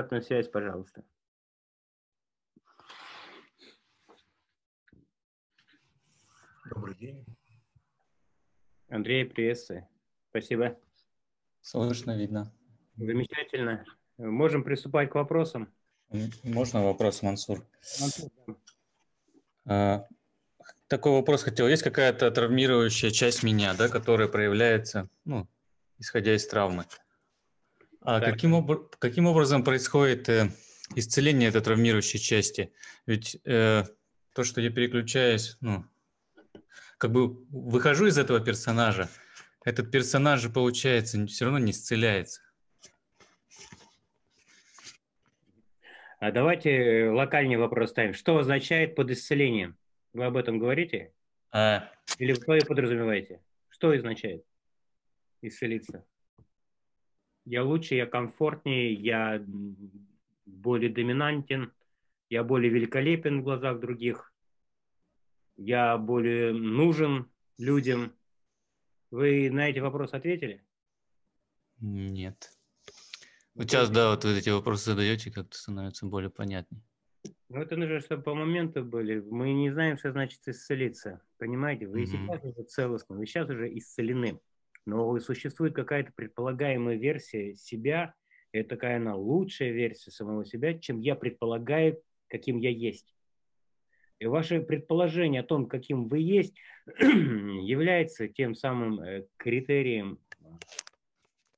обратную связь, пожалуйста. Добрый день. Андрей, приветствую. Спасибо. Слышно, видно. Замечательно. Можем приступать к вопросам. Можно вопрос, Мансур? Мансур, А, Такой вопрос хотел. Есть какая-то травмирующая часть меня, да, которая проявляется, ну, исходя из травмы? А Так. каким, обр- каким образом происходит э, исцеление этой травмирующей части? Ведь э, то, что я переключаюсь, ну, как бы выхожу из этого персонажа, этот персонаж же, получается, все равно не исцеляется. А давайте э, локальный вопрос ставим. Что означает под исцелением? Вы об этом говорите? А, Или вы подразумеваете? Что означает исцелиться? Я лучше, я комфортнее, я более доминантен, я более великолепен в глазах других, я более нужен людям. Вы на эти вопросы ответили? нет. Вот сейчас, да, вот вы эти вопросы задаете, как-то становится более понятнее. Ну, это нужно, чтобы по моменту были. Мы не знаем, что значит исцелиться. Понимаете? Вы Мгм. сейчас уже целостны, вы сейчас уже исцелены. Но существует какая-то предполагаемая версия себя, это такая она лучшая версия самого себя, чем я предполагаю, каким я есть. И ваше предположение о том, каким вы есть, является тем самым э, критерием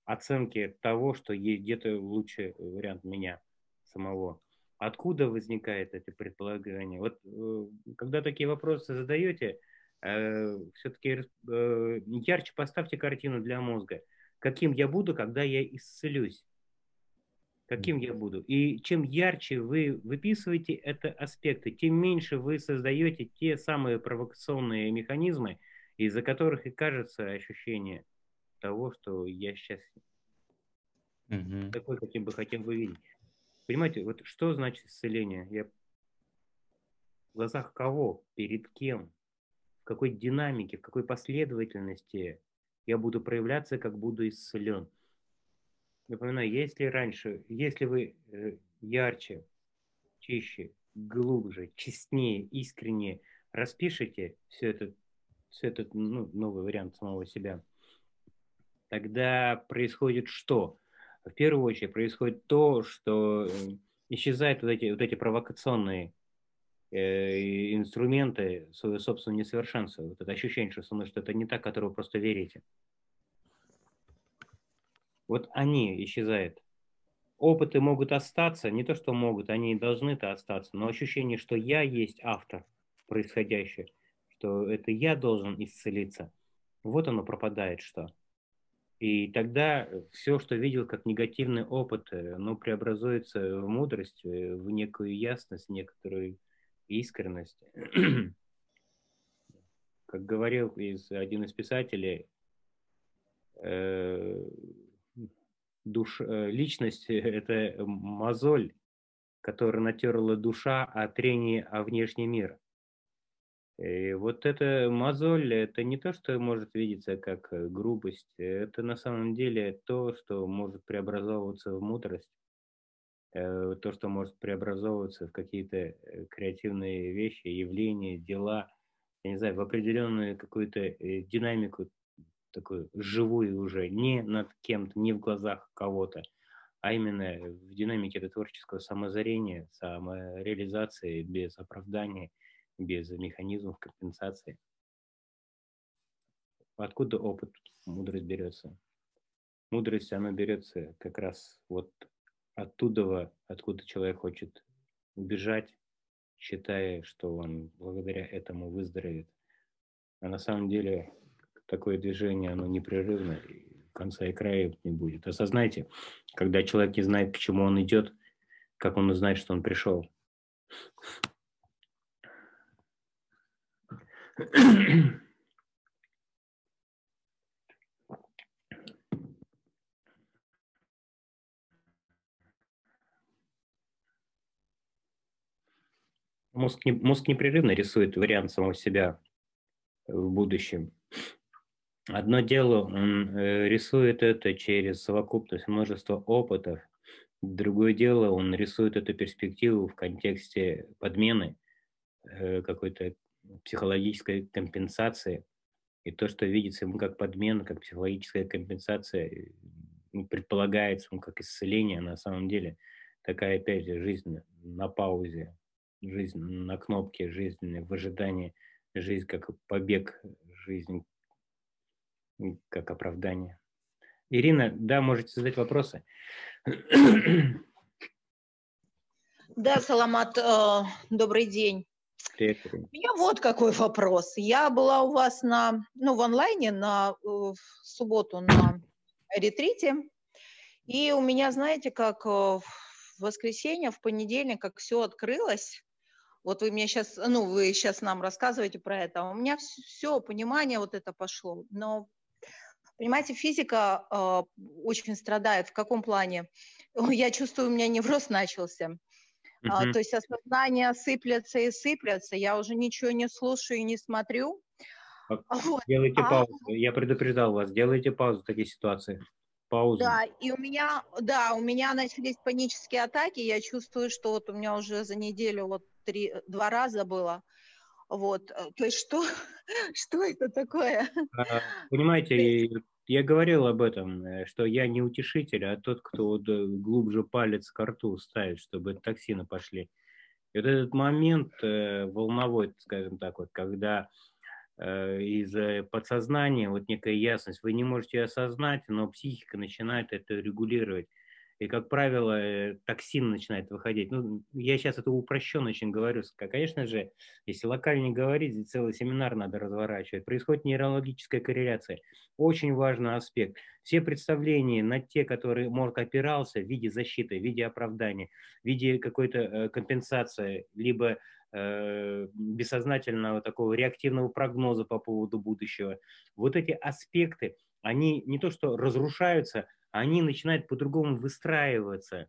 оценки того, что есть где-то лучший вариант меня самого. Откуда возникает это предположение? Вот э, когда такие вопросы задаете, все-таки ярче поставьте картину для мозга. Каким я буду, когда я исцелюсь? Каким я буду? И чем ярче вы выписываете это аспекты, тем меньше вы создаете те самые провокационные механизмы, из-за которых и кажется ощущение того, что я счастлив Мгм. такой, каким бы хотел бы видеть. Понимаете, вот что значит исцеление? Я в глазах кого, перед кем, в какой динамике, в какой последовательности я буду проявляться, как буду исцелен. Напоминаю, если раньше, если вы э, ярче, чище, глубже, честнее, искренне распишите все это, все этот ну, новый вариант самого себя, тогда происходит что? В первую очередь происходит то, что э, исчезают вот эти, вот эти провокационные инструменты своего собственного несовершенства. Вот это ощущение, что, со мной, что это не так, которого вы просто верите. Вот они исчезают. Опыты могут остаться, не то что могут, они должны-то остаться, но ощущение, что я есть автор происходящего, что это я должен исцелиться, вот оно пропадает что. И тогда все, что видел как негативный опыт, э, ну, преобразуется в мудрость, э, в некую ясность, некоторую искренность. Как говорил из, один из писателей, э, душ, э, личность – это мозоль, которая натерла душа о трении о внешний мир. И вот эта мозоль, это не то, что может видеться как э, грубость, это на самом деле то, что может преобразовываться в мудрость, то, что может преобразовываться в какие-то э, креативные вещи, явления, дела, я не знаю, в определенную какую-то э, динамику, такую живую уже, не над кем-то, не в глазах кого-то, а именно в динамике этого творческого самозарения, самореализации без оправдания, без механизмов компенсации. Откуда опыт, мудрость берется? Мудрость, она берется как раз вот оттуда, откуда человек хочет убежать, считая, что он благодаря этому выздоровеет. А на самом деле такое движение, оно непрерывно, и конца и края не будет. Осознайте, когда человек не знает, к чему он идет, как он узнает, что он пришел. Мозг, не, мозг непрерывно рисует вариант самого себя в будущем. Одно дело, он э, рисует это через совокупность множества опытов, Другое дело, он рисует эту перспективу в контексте подмены, э, какой-то психологической компенсации. И то, что видится ему как подмена, как психологическая компенсация, предполагается ему как исцеление, на самом деле такая, опять же, жизнь на паузе, жизнь на кнопке, жизнь в ожидании, жизнь как побег, жизнь как оправдание. Ирина, да, можете задать вопросы. Да, Саламат, э, добрый день. Привет, У меня вот какой вопрос. Я была у вас на, ну, в онлайне на э, в субботу на ретрите, и у меня, знаете, как э, в воскресенье, в понедельник, как все открылось, вот вы мне сейчас, ну, вы сейчас нам рассказываете про это, а у меня все, все понимание вот это пошло, но Понимаете, физика э, очень страдает. В каком плане? Я чувствую, у меня невроз начался. Uh-huh. А, то есть осознание сыплется и сыплется. Я уже ничего не слушаю и не смотрю. Вот. Делайте а... паузу. Я предупреждал вас. Делайте паузу в такие ситуации. Паузу. Да, и у меня, да, у меня начались панические атаки. Я чувствую, что вот у меня уже за неделю вот три, два раза было. Вот, э, то есть что, что это такое? А, понимаете, я говорил об этом, э, что я не утешитель, а тот, кто вот э, глубже палец к рту ставит, чтобы токсины пошли. И вот этот момент э, волновой, скажем так, вот, когда из подсознания вот некая ясность, вы не можете ее осознать, но психика начинает это регулировать. И, как правило, э, токсин начинает выходить. Ну, я сейчас это упрощенно очень говорю. Конечно же, если локально говорить, здесь целый семинар надо разворачивать. Происходит нейрологическая корреляция. Очень важный аспект. Все представления на те, которые мозг опирался в виде защиты, в виде оправдания, в виде какой-то э, компенсации, либо э, бессознательного такого реактивного прогноза по поводу будущего. Вот эти аспекты, они не то что разрушаются, они начинают по-другому выстраиваться.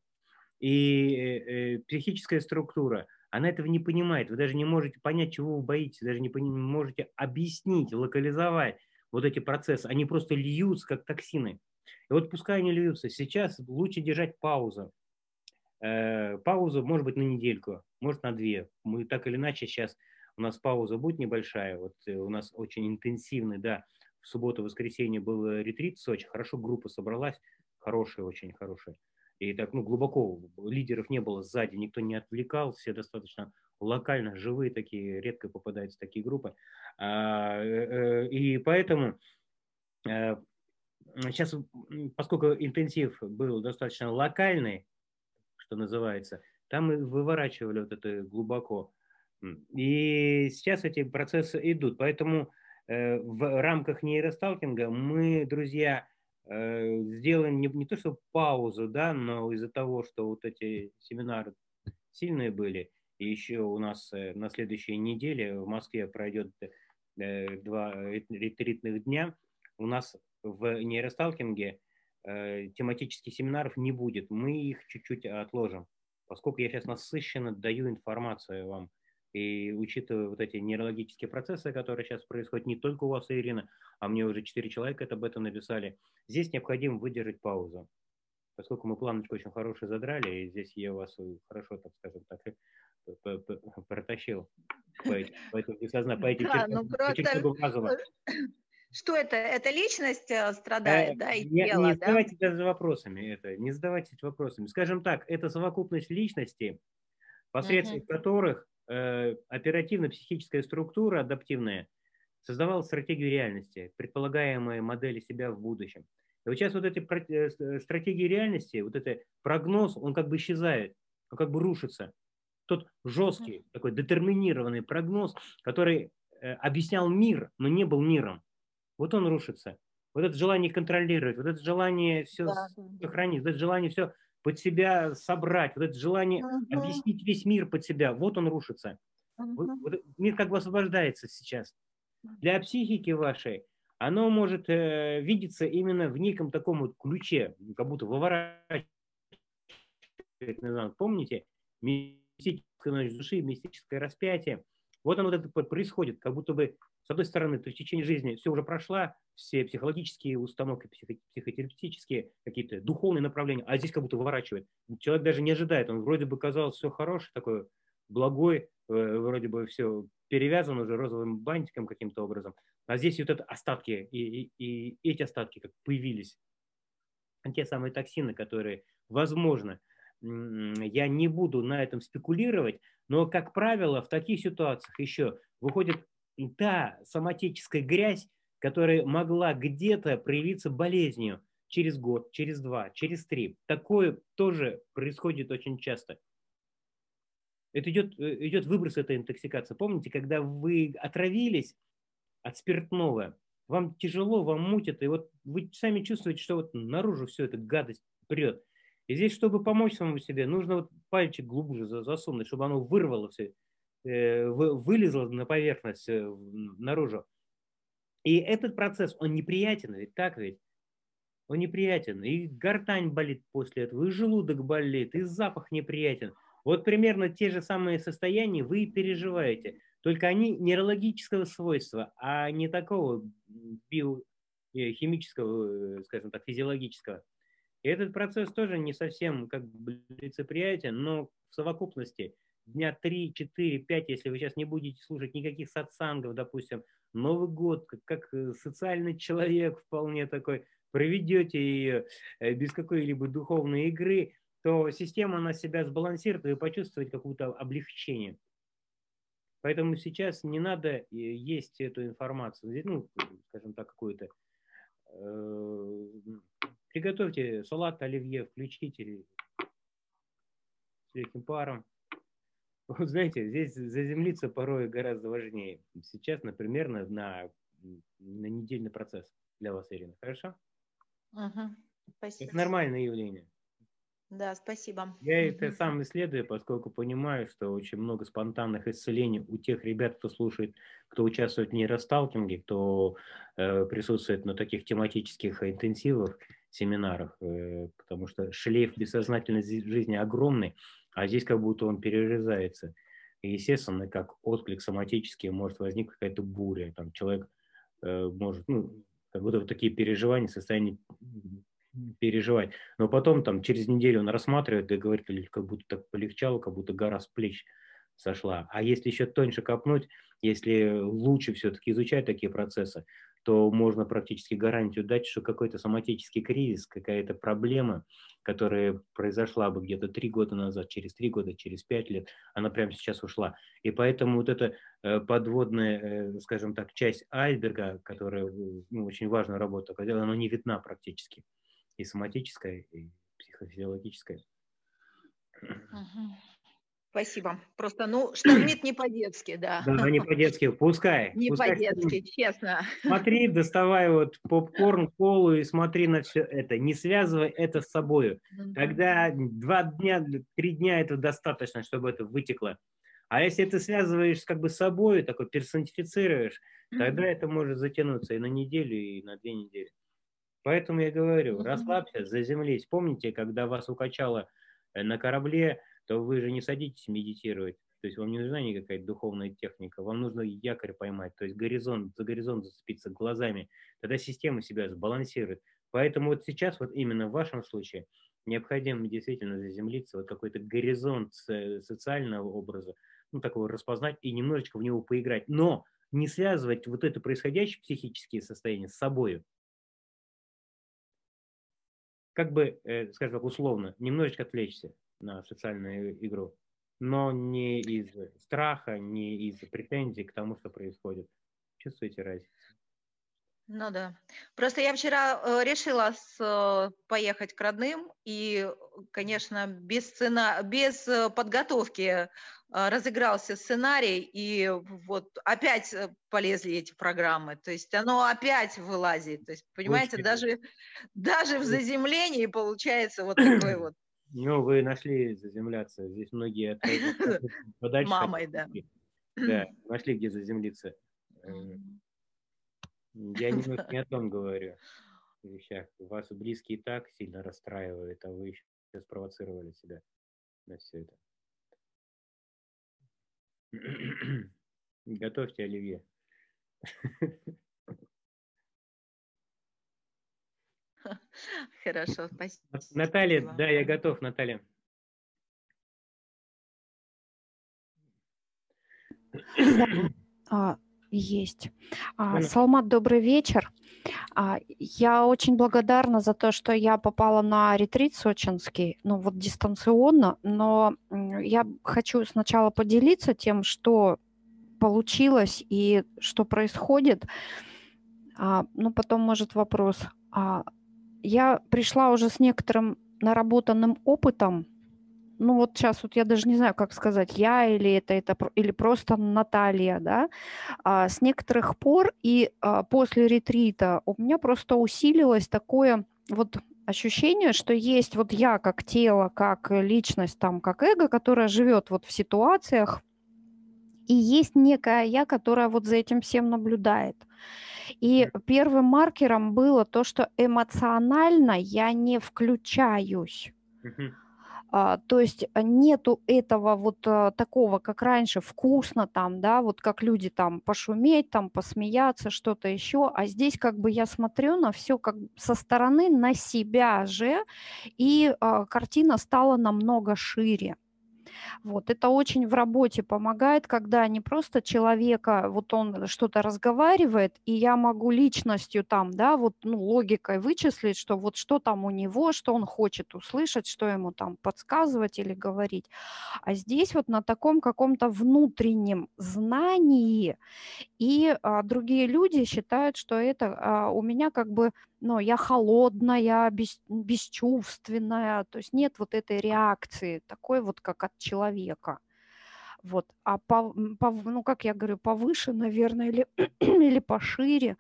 И э, э, психическая структура, она этого не понимает. Вы даже не можете понять, чего вы боитесь, даже не можете объяснить, локализовать вот эти процессы. Они просто льются, как токсины. И вот пускай они льются. Сейчас лучше держать паузу. Э, паузу, может быть, на недельку, может, на две. Мы так или иначе сейчас у нас пауза будет небольшая. Вот у нас очень интенсивный, да, в субботу-воскресенье был э, ретрит в Сочи, хорошо группа собралась, хорошая, очень хорошая. И так, ну, глубоко, лидеров не было сзади, никто не отвлекал, все достаточно локально, живые такие, редко попадаются такие группы. А, э, э, и поэтому сейчас, поскольку интенсив был достаточно локальный, что называется, там мы выворачивали вот это глубоко. И сейчас эти процессы идут. Поэтому в рамках нейросталкинга мы, друзья, э, сделаем не, не то что паузу, да, но из-за того, что вот эти семинары сильные были, и еще у нас э, на следующей неделе в Москве пройдет два ретритных дня, у нас в нейросталкинге тематических семинаров не будет. Мы их чуть-чуть отложим, поскольку я сейчас насыщенно даю информацию вам и учитывая вот эти нейрологические процессы, которые сейчас происходят не только у вас, Ирина, а мне уже четыре человека это об этом написали, здесь необходимо выдержать паузу. Поскольку мы планочку очень хорошую задрали, и здесь я вас хорошо, так скажем так, протащил по, этим, по этим, по этим да, ну просто... Что это? Это личность э, страдает, э, да, и не, тело, не задавайте да? даже вопросами это, не задавайте вопросами. Скажем так, это совокупность личностей, посредством uh-huh. которых Э, оперативно-психическая структура адаптивная создавала стратегию реальности, предполагаемые модели себя в будущем. И вот сейчас вот эти э, э, стратегии реальности, вот этот прогноз, он как бы исчезает, он как бы рушится. Тот жесткий, такой детерминированный прогноз, который объяснял мир, но не был миром. Вот он рушится. Вот это желание контролировать, вот это желание все да. сохранить, вот это желание все под себя собрать, вот это желание uh-huh. объяснить весь мир под себя, вот он рушится. Uh-huh. Вот, вот, мир как бы освобождается сейчас. Для психики вашей оно может э, видеться именно в неком таком вот ключе, как будто выворачивает. Помните, мистическая ночь души, мистическое распятие. Вот оно вот это происходит, как будто бы С одной стороны, то есть в течение жизни все уже прошла, все психологические установки, психо- психотерапевтические, какие-то духовные направления, а здесь как будто выворачивает. Человек даже не ожидает, он вроде бы казалось все хороший, такой благой, э, вроде бы все перевязан уже розовым бантиком каким-то образом, а здесь вот это остатки, и, и, и эти остатки как появились, те самые токсины, которые, возможно, я не буду на этом спекулировать, но, как правило, в таких ситуациях еще выходит та соматическая грязь, которая могла где-то проявиться болезнью через год, через два, через три. Такое тоже происходит очень часто. Это идет, э, идет выброс этой интоксикации. Помните, когда вы отравились от спиртного, вам тяжело, вам мутит, и вот вы сами чувствуете, что вот наружу все это гадость прет. И здесь, чтобы помочь самому себе, нужно вот пальчик глубже засунуть, чтобы оно вырвало все, э, вылезло на поверхность э, наружу. И этот процесс, он неприятен, ведь так ведь? Он неприятен. И гортань болит после этого, и желудок болит, и запах неприятен. Вот примерно те же самые состояния вы переживаете. Только они нейрологического свойства, а не такого биохимического, э, скажем так, физиологического. И этот процесс тоже не совсем как бы лицеприятен, но в совокупности дня 3, 4, 5, если вы сейчас не будете слушать никаких сатсангов, допустим, Новый год, как, как э, социальный человек вполне такой, проведете ее э, без какой-либо духовной игры, то система на себя сбалансирует, и вы почувствуете какое-то облегчение. Поэтому сейчас не надо э, есть эту информацию, ну, скажем так, какую-то. Приготовьте салат оливье, включите с легким паром, вот знаете, здесь заземлиться порой гораздо важнее. Сейчас, например, на, на, на недельный процесс для вас, Ирина. Хорошо? Угу. Спасибо. Это нормальное явление. Да, спасибо. Я это сам исследую, поскольку понимаю, что очень много спонтанных исцелений у тех ребят, кто слушает, кто участвует в нейросталкинге, кто э, присутствует на таких тематических интенсивах, семинарах, э, потому что шлейф бессознательной жизни огромный, а здесь как будто он перерезается. И, естественно, как отклик соматический может возникнуть какая-то буря. Там человек э, может, ну, как будто вот такие переживания, состояние переживать. Но потом там через неделю он рассматривает и говорит, как будто так полегчало, как будто гора с плеч сошла. А если еще тоньше копнуть, если лучше все-таки изучать такие процессы, то можно практически гарантию дать, что какой-то соматический кризис, какая-то проблема, которая произошла бы где-то три года назад, через три года, через пять лет, она прямо сейчас ушла. И поэтому вот эта э, подводная, э, скажем так, часть айсберга, которая ну, очень важную работу, она не видна практически. И соматическая, и психофизиологическая. Угу. Спасибо. Просто, ну, штормит не по-детски, да. Да, не по-детски, пускай. Не по-детски, честно. Смотри, доставай вот попкорн, колу и смотри на все это. Не связывай это с собой. Когда два дня, три дня это достаточно, чтобы это вытекло. А если ты связываешь как бы с собой, такой персонифицируешь, тогда это может затянуться и на неделю, и на две недели. Поэтому я говорю, расслабься, заземлись. Помните, когда вас укачало э, на корабле, то вы же не садитесь медитировать. То есть вам не нужна никакая духовная техника, вам нужно якорь поймать, то есть горизонт, за горизонт зацепиться глазами. Тогда система себя сбалансирует. Поэтому вот сейчас, вот именно в вашем случае, необходимо действительно заземлиться, вот какой-то горизонт социального образа, ну, такого распознать и немножечко в него поиграть. Но не связывать вот это происходящее психические состояния с собой. Как бы, э, скажем так, условно, немножечко отвлечься на социальную игру, но не из страха, не из претензий к тому, что происходит. Чувствуете разницу? Ну да. Просто я вчера э, решила с, э, поехать к родным, и, конечно, без, сцена, без э, подготовки разыгрался сценарий, и вот опять полезли эти программы. То есть оно опять вылазит. То есть, понимаете, даже, даже в заземлении получается вот такой вот ну, вы нашли заземляться. Здесь многие подальше. Мамой, да. Да, нашли, где заземлиться. Э, я не о том говорю вещах. Вас близкие так сильно расстраивают, а вы еще спровоцировали себя на все это. Готовьте оливье. Хорошо, спасибо. Наталья, да, я готов, Наталья. А, есть. А, Салмат, добрый вечер. А, я очень благодарна за то, что я попала на ретрит сочинский, ну вот дистанционно, но я хочу сначала поделиться тем, что получилось и что происходит. А, ну, потом, может, вопрос. А, я пришла уже с некоторым наработанным опытом. Ну вот сейчас вот я даже не знаю, как сказать, я или это, это или просто Наталья, да, а, с некоторых пор и а, после ретрита у меня просто усилилось такое вот ощущение, что есть вот я как тело, как личность, там, как эго, которая живет вот в ситуациях, и есть некая я, которая вот за этим всем наблюдает. И первым маркером было то, что эмоционально я не включаюсь. А, то есть нету этого вот а, такого, как раньше, вкусно там, да, вот как люди там пошуметь, там посмеяться, что-то еще, а здесь как бы я смотрю на все как со стороны, на себя же, и а, картина стала намного шире. Вот. Это очень в работе помогает, когда не просто человека, вот он что-то разговаривает, и я могу личностью там, да, вот ну, логикой вычислить, что вот что там у него, что он хочет услышать, что ему там подсказывать или говорить. А здесь вот на таком каком-то внутреннем знании, и а, другие люди считают, что это а, у меня как бы но я холодная, без, бесчувственная, то есть нет вот этой реакции, такой вот как от человека. Вот. А по, по, ну, как я говорю, повыше, наверное, или, или пошире.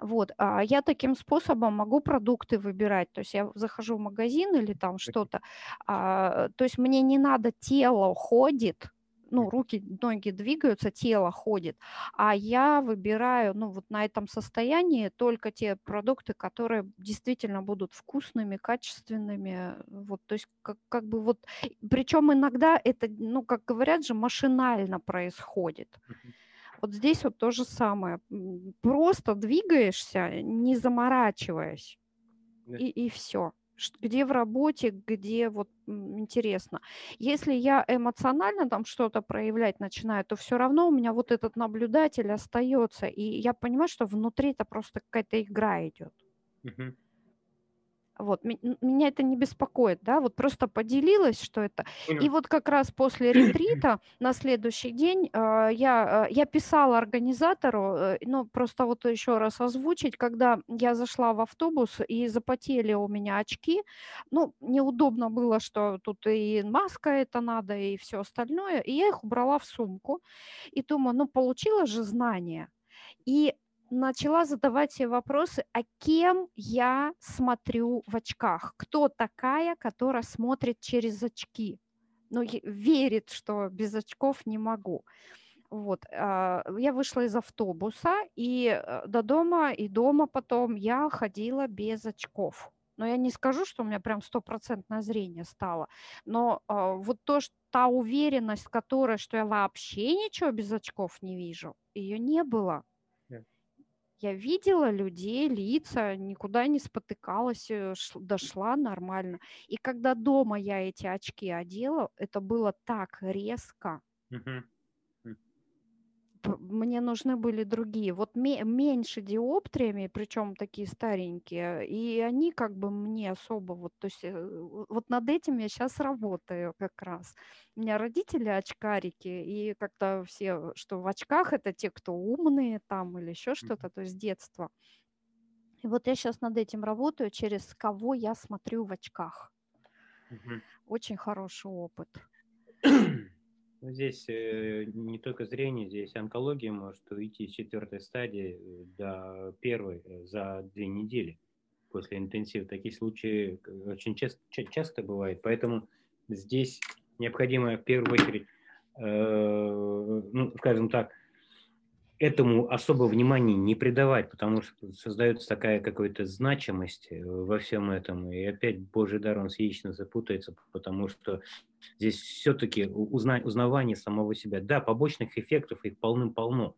Вот. А я таким способом могу продукты выбирать. То есть я захожу в магазин или там что-то. А, то есть мне не надо, тело ходит, ну, руки, ноги двигаются, тело ходит, а я выбираю, ну, вот на этом состоянии только те продукты, которые действительно будут вкусными, качественными, вот, то есть как, как бы вот, причем иногда это, ну, как говорят же, машинально происходит. Вот здесь вот то же самое. Просто двигаешься, не заморачиваясь, и, и все где в работе, где вот интересно. Если я эмоционально там что-то проявлять начинаю, то все равно у меня вот этот наблюдатель остается, и я понимаю, что внутри это просто какая-то игра идет. Uh-huh. Вот, меня это не беспокоит, да, вот просто поделилась, что это. И вот как раз после ретрита на следующий день э, я, э, я писала организатору, ну, просто вот еще раз озвучить, когда я зашла в автобус и запотели у меня очки, ну, неудобно было, что тут и маска это надо, и все остальное, и я их убрала в сумку, и думаю, ну, получила же знание. И начала задавать себе вопросы, а кем я смотрю в очках? Кто такая, которая смотрит через очки? Ну, верит, что без очков не могу. Вот, а, я вышла из автобуса, и э, до дома, и дома потом я ходила без очков. Но я не скажу, что у меня прям стопроцентное зрение стало. Но э, вот то, что та уверенность, которая, что я вообще ничего без очков не вижу, ее не было. Я видела людей, лица, никуда не спотыкалась, э, дошла нормально. И когда дома я эти очки одела, это было так резко. Uh-huh мне нужны были другие, вот меньше диоптриями, причем такие старенькие, и они как бы мне особо вот, то есть э, вот над этим я сейчас работаю как раз. У меня родители очкарики, и как-то все, что в очках это те, кто умные там или еще что-то, то есть детство. И вот я сейчас над этим работаю, через кого я смотрю в очках. Угу. Очень хороший опыт. Ну, здесь э, не только зрение, здесь онкология может уйти с четвертой стадии э, до первой э, за две недели после интенсива. Такие случаи очень часто, часто бывают, поэтому здесь необходимо в первую очередь, ну, скажем так, этому особо внимания не придавать, потому что создается такая какая-то значимость э, во всем этом, и опять Божий дар, он яично запутается, потому что здесь все-таки узна, узнавание самого себя. Да, побочных эффектов их полным-полно,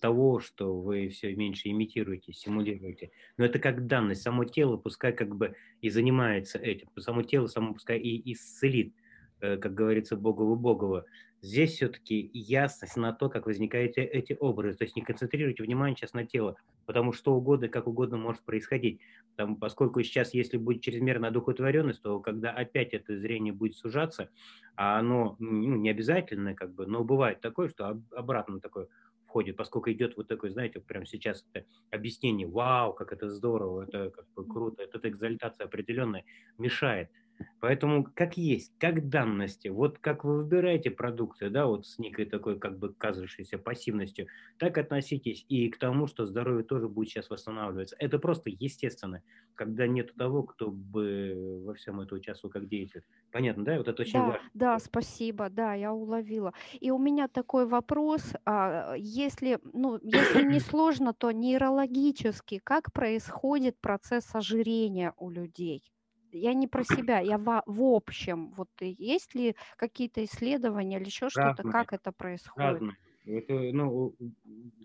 того, что вы все меньше имитируете, симулируете. Но это как данность. Само тело пускай как бы и занимается этим. Само тело само пускай и исцелит, э, как говорится, Богово Богово. Здесь все-таки ясность на то, как возникают эти образы. То есть не концентрируйте внимание сейчас на тело, потому что угодно, как угодно может происходить. Там, поскольку сейчас, если будет чрезмерная одухотворенность, то когда опять это зрение будет сужаться, а оно ну, не обязательно, как бы, но бывает такое, что обратно такое входит, поскольку идет вот такой, знаете, прямо сейчас это объяснение, вау, как это здорово, это как бы круто, эта экзальтация определенная мешает – Поэтому как есть, как данности, вот как вы выбираете продукты, да, вот с некой такой как бы казавшейся пассивностью, так относитесь и к тому, что здоровье тоже будет сейчас восстанавливаться. Это просто естественно, когда нет того, кто бы во всем этом участвовал как деятель. Понятно, да? Вот это очень да, важно. Да, спасибо, да, я уловила. И у меня такой вопрос, а, если, ну, если не сложно, то нейрологически, как происходит процесс ожирения у людей? Я не про себя, я в, в общем. Вот есть ли какие-то исследования или еще что-то, как это происходит? Разные. Это, ну,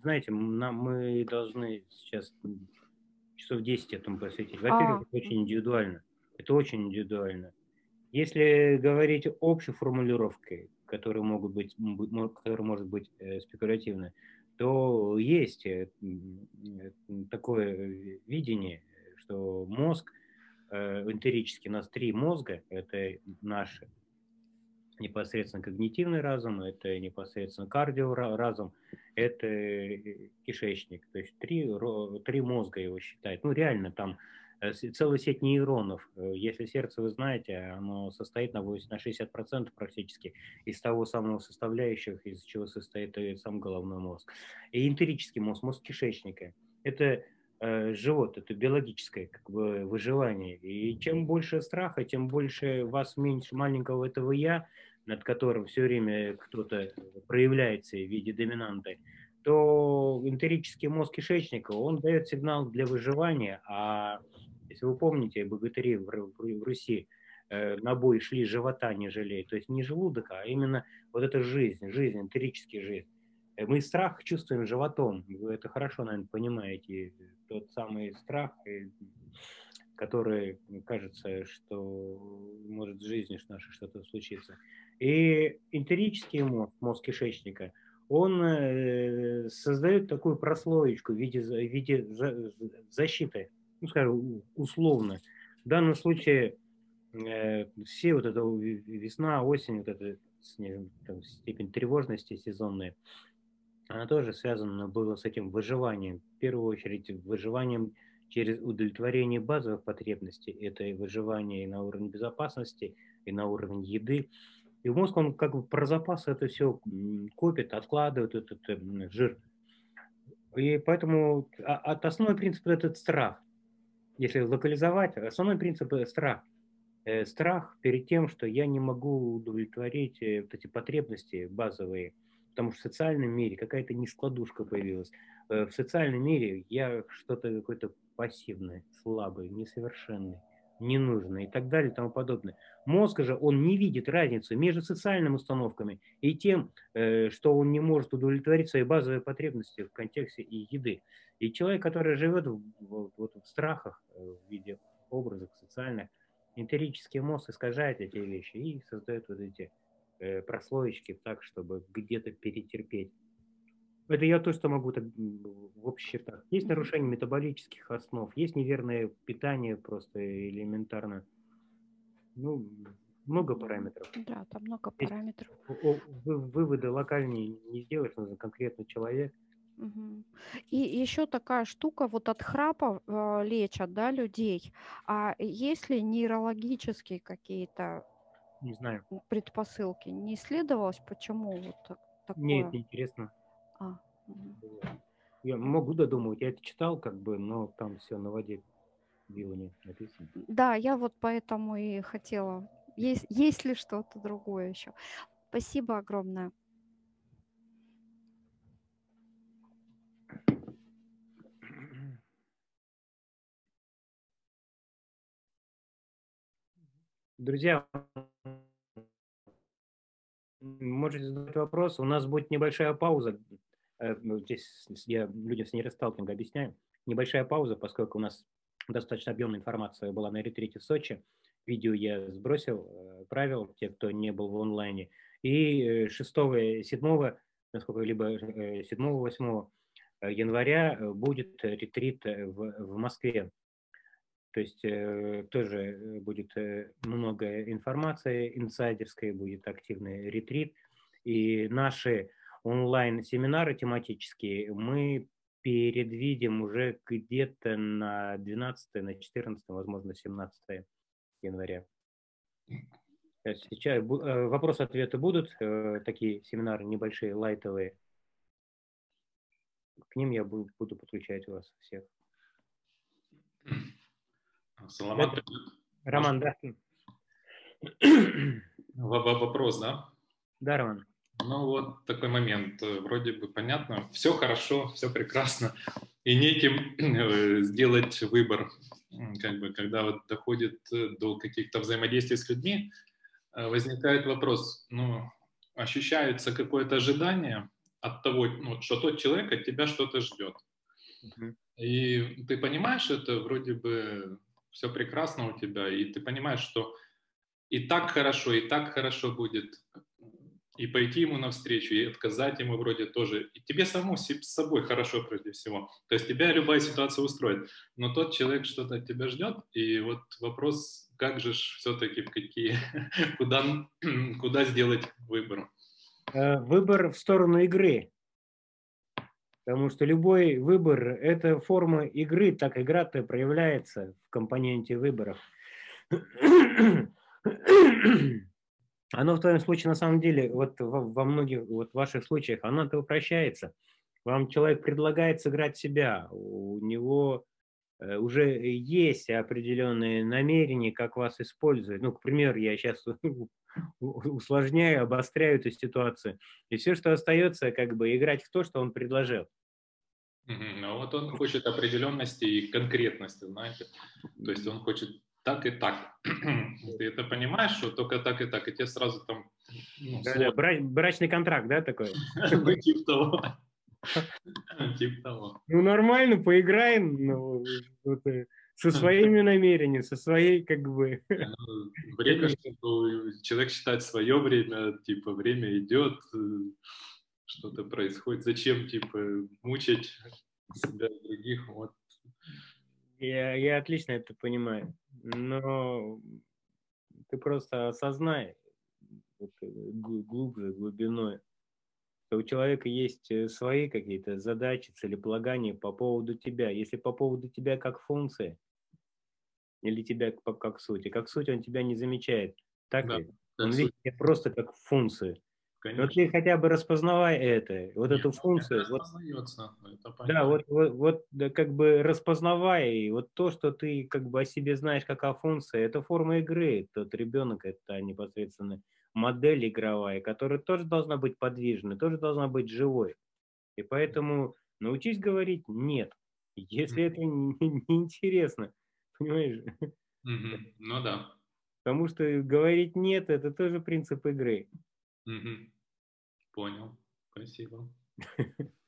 знаете, нам, мы должны сейчас часов 10 этому посвятить. Во-первых, а. это очень индивидуально. Это очень индивидуально. Если говорить общей формулировкой, которые могут быть, которая может быть э, спекулятивной, то есть э, такое видение, что мозг э, эмпирически у нас три мозга, это наши непосредственно когнитивный разум, это непосредственно кардиоразум, это э, кишечник. То есть три, три мозга его считают. Ну, реально, там э, целая сеть нейронов. Э, если сердце, вы знаете, оно состоит на, 80, на 60% практически из того самого составляющих, из чего состоит сам головной мозг. И энтерический мозг, мозг кишечника. Это живот, это биологическое как бы выживание. И чем больше страха, тем больше вас меньше маленького этого я, над которым все время кто-то проявляется в виде доминанты, то энтерический мозг кишечника, он дает сигнал для выживания, а если вы помните, богатыри в, в, в Руси э, на бой шли живота, не жалея, то есть не желудок, а именно вот эта жизнь, жизнь, энтерическая жизнь. Э, мы страх чувствуем животом, вы это хорошо, наверное, понимаете, тот самый страх, который кажется, что может в жизни нашей что-то случиться. И энтерический мозг, мозг кишечника, он э, создает такую прослоечку в виде, в виде защиты, ну, скажем, условно. В данном случае э, все вот это весна, осень, вот эта степень тревожности сезонная, она тоже связана была с этим выживанием. В первую очередь выживанием через удовлетворение базовых потребностей. Это и выживание и на уровне безопасности, и на уровне еды. И мозг, он как бы про запас это все копит, откладывает этот э, жир. И поэтому а, от основной принцип этот страх. Если локализовать, основной принцип – страх. Э, страх перед тем, что я не могу удовлетворить э, вот эти потребности базовые – потому что в социальном мире какая-то нескладушка появилась. Э, в социальном мире я что-то какой-то пассивный, слабый, несовершенный, ненужный и так далее и тому подобное. Мозг же, он не видит разницу между социальными установками и тем, э, что он не может удовлетворить свои базовые потребности в контексте и еды. И человек, который живет в, в, в, страхах э, в виде образов социальных, эмпирический мозг искажает эти вещи и создает вот эти прослоечки так, чтобы где-то перетерпеть. Это я то, что могу так, в общих чертах. Есть нарушение метаболических основ, есть неверное питание просто элементарно. Ну, много параметров. Да, там много есть параметров. Выводы локальные не сделаешь, нужен конкретный человек. Угу. И еще такая штука, вот от храпа э, лечат, да, людей. А есть ли нейрологические какие-то не знаю. Предпосылки. Не исследовалось, почему вот так, такое? Нет, интересно. А. Угу. Я могу додумывать, я это читал, как бы, но там все на воде било не написано. Да, я вот поэтому и хотела. Есть, есть ли что-то другое еще? Спасибо огромное. Друзья, можете задать вопрос. У нас будет небольшая пауза. ну, здесь я людям с нерасталкинга объясняю, небольшая пауза, поскольку у нас достаточно объемная информация была на ретрите в Сочи. Видео я сбросил, э, правил, те, кто не был в онлайне. И 6-7, насколько либо 7-8 января будет ретрит в, в Москве. То есть э, тоже будет много информации инсайдерской, будет активный ретрит. И наши онлайн-семинары тематические мы передвидим уже где-то на 12, на 14, возможно, 17 января. Сейчас э, вопросы-ответы будут, э, такие семинары небольшие, лайтовые. К ним я буду подключать вас всех. Саламат. Роман, да? Вопрос, да? Да, Роман. Ну вот такой момент, э, вроде бы понятно, все хорошо, все прекрасно, и неким э, сделать выбор, как бы, когда вот доходит э, до каких-то взаимодействий с людьми, возникает вопрос, ну, ощущается какое-то ожидание от того, ну, что тот человек от тебя что-то ждет. Uh-huh. И ты понимаешь это, вроде бы все прекрасно у тебя, и ты понимаешь, что и так хорошо, и так хорошо будет, и пойти ему навстречу, и отказать ему вроде тоже. И тебе самому с собой хорошо прежде всего. То есть тебя любая ситуация устроит. Но тот человек что-то от тебя ждет, и вот вопрос, как же все-таки, в какие, куда, куда сделать выбор? Э, выбор в сторону игры. Потому что любой выбор – это форма игры, так игра-то проявляется в компоненте выборов. оно в твоем случае на самом деле, вот во многих вот ваших случаях, оно-то упрощается. Вам человек предлагает сыграть себя, у него э, уже есть определенные намерения, как вас использовать. Ну, к примеру, я сейчас усложняю, обостряю эту ситуацию. И все, что остается, как бы играть в то, что он предложил. Ну вот он хочет определенности и конкретности, знаете. То есть он хочет так и так. Ты это понимаешь, что только так и так, и тебе сразу там... Ну, да, да, бра- брачный контракт, да, такой? Ну, типа того. Типа того. Ну, нормально, поиграем ну, вот, э, со своими намерениями, со своей, как бы... Ну, время, что человек считает свое время, типа, время идет, э, что-то происходит. Зачем, типа, мучить себя и других? Вот. Я, я отлично это понимаю но ты просто осознай э, глубже, глубиной, что у человека есть э, свои какие-то задачи, целеполагания по поводу тебя. Если по поводу тебя как функции, или тебя как, как сути, как суть он тебя не замечает, так да, ли? Он видит тебя просто как функцию. Конечно. Вот ты хотя бы распознавай это, вот Нет, эту функцию. Вот, да, вот, вот, вот да, как бы распознавай, вот то, что ты как бы о себе знаешь как о функции, это форма игры. Тот ребенок это непосредственно модель игровая, которая тоже должна быть подвижной, тоже должна быть живой. И поэтому научись говорить нет, если это неинтересно, понимаешь? Ну да. Потому что говорить нет, это тоже принцип игры. Угу. Понял. Спасибо.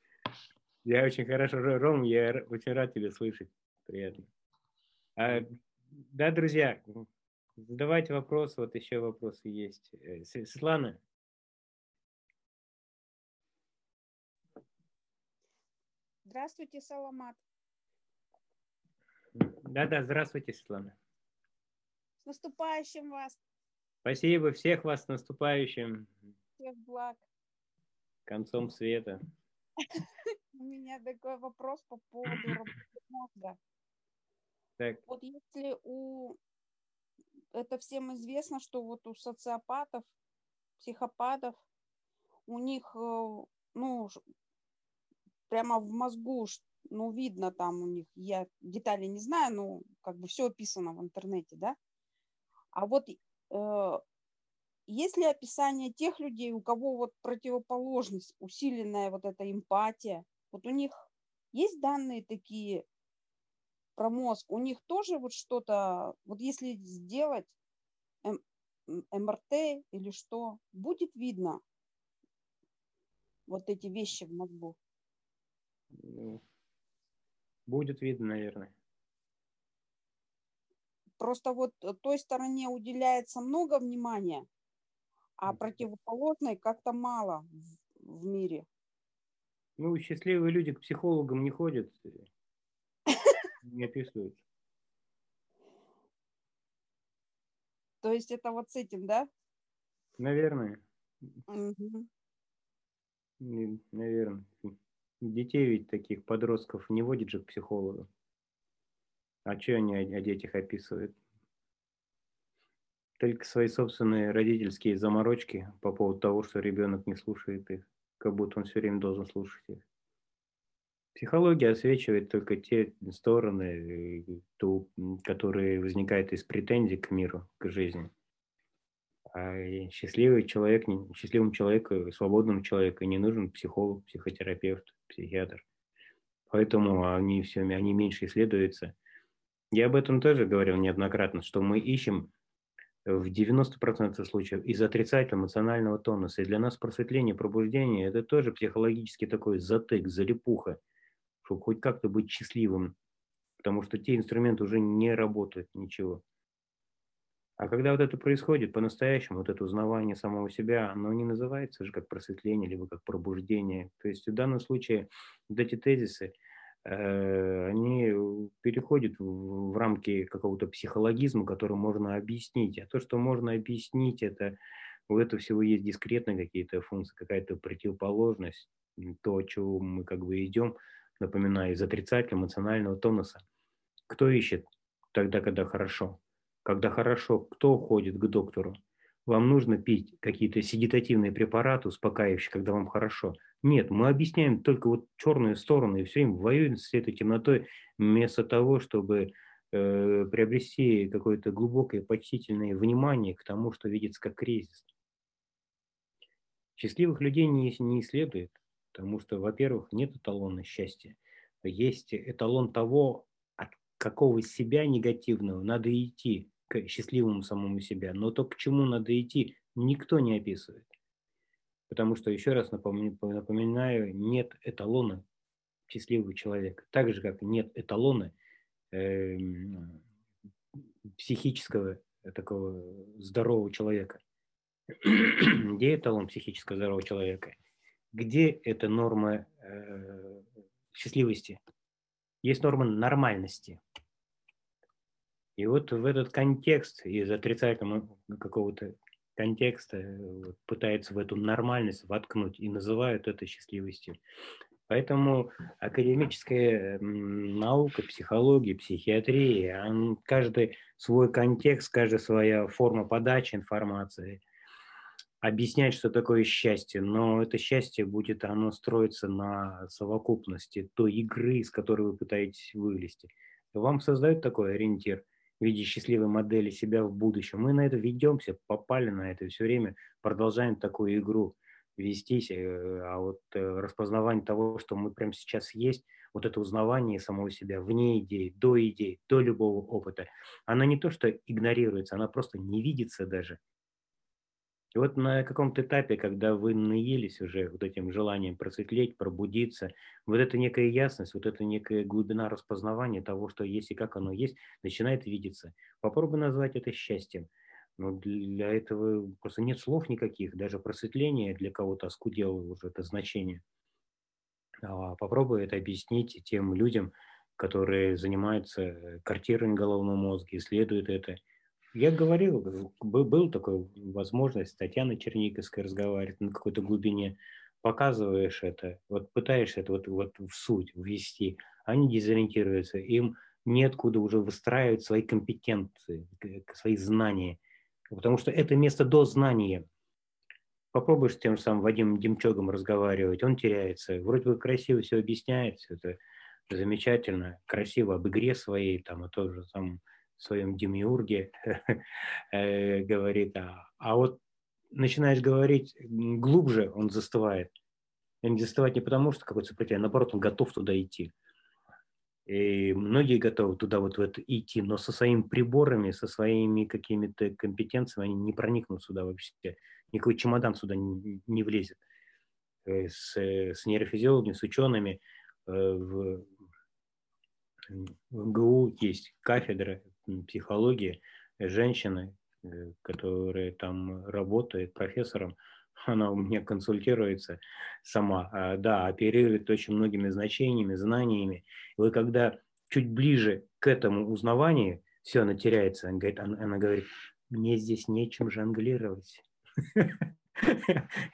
Я очень хорошо, Ром, я очень рад тебя слышать. Приятно. А, да, друзья, задавайте вопросы. Вот еще вопросы есть. Э, Светлана? Здравствуйте, Саламат. Да-да, здравствуйте, Светлана. С наступающим вас. Спасибо всех вас с наступающим. Всех благ. Концом света. У меня такой вопрос по поводу работы мозга. Так. Вот если у... Это всем известно, что вот у социопатов, психопатов, у них, э, ну, прямо в мозгу, ну, видно там у них, я детали не знаю, но как бы все описано в интернете, да. А вот есть ли описание тех людей, у кого вот противоположность, усиленная вот эта эмпатия? Вот у них есть данные такие про мозг? У них тоже вот что-то, вот если сделать МРТ или что, будет видно вот эти вещи в мозгу? Ну, будет видно, наверное. Просто вот той стороне уделяется много внимания, а противоположной как-то мало в, в мире. Ну, счастливые люди к психологам не ходят, не описывают. То есть это вот с этим, да? Наверное. Угу. Наверное. Детей ведь таких подростков не водит же к психологу. А что они о, о детях описывают? Только свои собственные родительские заморочки по поводу того, что ребенок не слушает их, как будто он все время должен слушать их. Психология освечивает только те стороны, ту, которые возникают из претензий к миру, к жизни. А счастливый человек, счастливому человеку, свободному человеку не нужен психолог, психотерапевт, психиатр. Поэтому они все, они меньше исследуются. Я об этом тоже говорил неоднократно, что мы ищем в 90% случаев из отрицательного эмоционального тонуса. И для нас просветление, пробуждение – это тоже психологически такой затык, залипуха – чтобы хоть как-то быть счастливым, потому что те инструменты уже не работают, ничего. А когда вот это происходит по-настоящему, вот это узнавание самого себя, оно не называется же как просветление, либо как пробуждение. То есть в данном случае вот эти тезисы, они переходят в, рамки какого-то психологизма, который можно объяснить. А то, что можно объяснить, это у этого всего есть дискретные какие-то функции, какая-то противоположность, то, о чем мы как бы идем – напоминаю, из отрицательного эмоционального тонуса. Кто ищет тогда, когда хорошо? Когда хорошо, кто ходит к доктору? Вам нужно пить какие-то седитативные препараты, успокаивающие, когда вам хорошо. Нет, мы объясняем только вот черную сторону и все время воюем с этой темнотой, вместо того, чтобы э, приобрести какое-то глубокое почтительное внимание к тому, что видится как кризис. Счастливых людей не, не исследует. Потому что, во-первых, нет эталона счастья. Есть эталон того, от какого себя негативного надо идти к счастливому самому себя. Но то, к чему надо идти, никто не описывает. Потому что, еще раз напоминаю, нет эталона счастливого человека. Так же, как нет эталона э, психического такого здорового человека. Где эталон психического здорового человека? где эта норма э, счастливости? Есть норма нормальности. И вот в этот контекст из отрицательного какого-то контекста э, вот, пытается в эту нормальность воткнуть и называют это счастливостью. Поэтому академическая наука, психология, психиатрия, каждый свой контекст, каждая своя форма подачи информации – объяснять, что такое счастье, но это счастье будет, оно строится на совокупности той игры, из которой вы пытаетесь вылезти. Вам создают такой ориентир в виде счастливой модели себя в будущем. Мы на это ведемся, попали на это, все время продолжаем такую игру вестись, э, а вот э, распознавание того, что мы прямо сейчас есть, вот это узнавание самого себя вне идеи, до идеи, до любого опыта, оно не то, что игнорируется, оно просто не видится даже – и вот на каком-то этапе, когда вы наелись уже вот этим желанием просветлеть, пробудиться, вот эта некая ясность, вот эта некая глубина распознавания того, что есть и как оно есть, начинает видеться. Попробуй назвать это счастьем. Но для этого просто нет слов никаких, даже просветление для кого-то оскудело уже это значение. А попробуй это объяснить тем людям, которые занимаются картированием головного мозга, исследуют это – я говорил, был такой возможность с Татьяной Черниковской разговаривать на какой-то глубине, показываешь это, вот пытаешься это вот, вот в суть ввести, они дезориентируются, им неоткуда уже выстраивать свои компетенции, свои знания, потому что это место до знания. Попробуешь с тем же самым Вадимом Демчогом разговаривать, он теряется. Вроде бы красиво все объясняет, все это замечательно, красиво об игре своей, там, и тоже там своем демиурге э, говорит, а, а вот начинаешь говорить глубже, он застывает. Он застывает не потому, что какой-то сопротивление, а наоборот, он готов туда идти. И многие готовы туда вот в это идти, но со своими приборами, со своими какими-то компетенциями они не проникнут сюда вообще. Никакой чемодан сюда не, не влезет. С, с нейрофизиологами, с учеными в, в МГУ есть кафедра психологии, женщины, которая там работает профессором, она у меня консультируется сама, а, да, оперирует очень многими значениями, знаниями. И вот когда чуть ближе к этому узнаванию, все, она теряется. Она говорит, она, она говорит, мне здесь нечем жонглировать.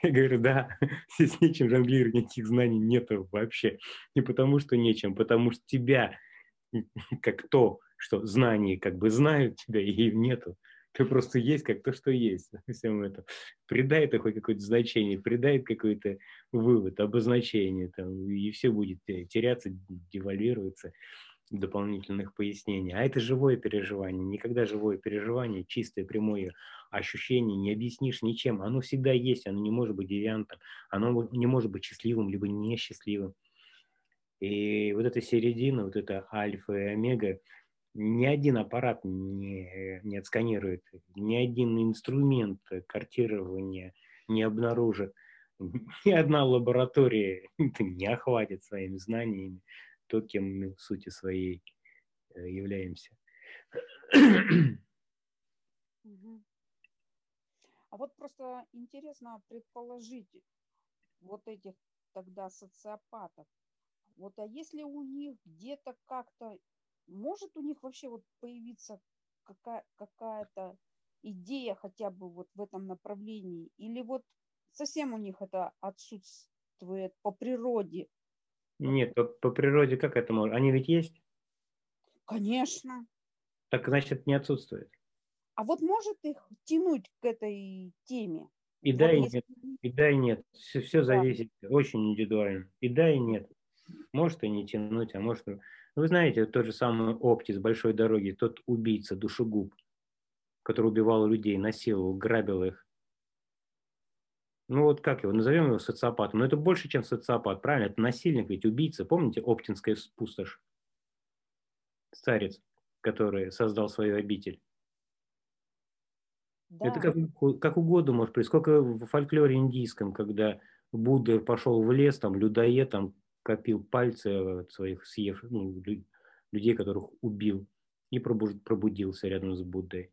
Я говорю, да, здесь нечем жонглировать, никаких знаний нету вообще. Не потому что нечем, потому что тебя, как то, что знания как бы знают тебя, и нету. Ты просто есть как то, что есть. Всем это. Придай это хоть какое-то значение, придай какой-то вывод, обозначение, там, и все будет теряться, девальвироваться дополнительных пояснений. А это живое переживание. Никогда живое переживание, чистое, прямое ощущение не объяснишь ничем. Оно всегда есть, оно не может быть девиантом, оно не может быть счастливым, либо несчастливым. И вот эта середина, вот это альфа и омега, ни один аппарат не, не отсканирует, ни один инструмент картирования не обнаружит, ни одна лаборатория не охватит своими знаниями то, кем мы в сути своей э, являемся. А вот просто интересно предположить вот этих тогда социопатов. Вот а если у них где-то как-то, может у них вообще вот появиться какая, какая-то идея хотя бы вот в этом направлении? Или вот совсем у них это отсутствует по природе? Нет, по, по природе как это может? Они ведь есть? Конечно. Так значит не отсутствует. А вот может их тянуть к этой теме? И вот да, и нет. И да, и нет. Все, все да. зависит. Очень индивидуально. И да, и нет. Может и не тянуть, а может... Вы знаете, тот же самый Опти с большой дороги, тот убийца, душегуб, который убивал людей, насиловал, грабил их ну вот как его, назовем его социопатом, но это больше, чем социопат, правильно? Это насильник, ведь убийца. Помните Оптинская пустошь? Старец, который создал свою обитель. Да. Это как, как угодно может быть. Сколько в фольклоре индийском, когда Будда пошел в лес, там людоед там копил пальцы от своих съев, ну, людей, которых убил, и пробудился рядом с Буддой.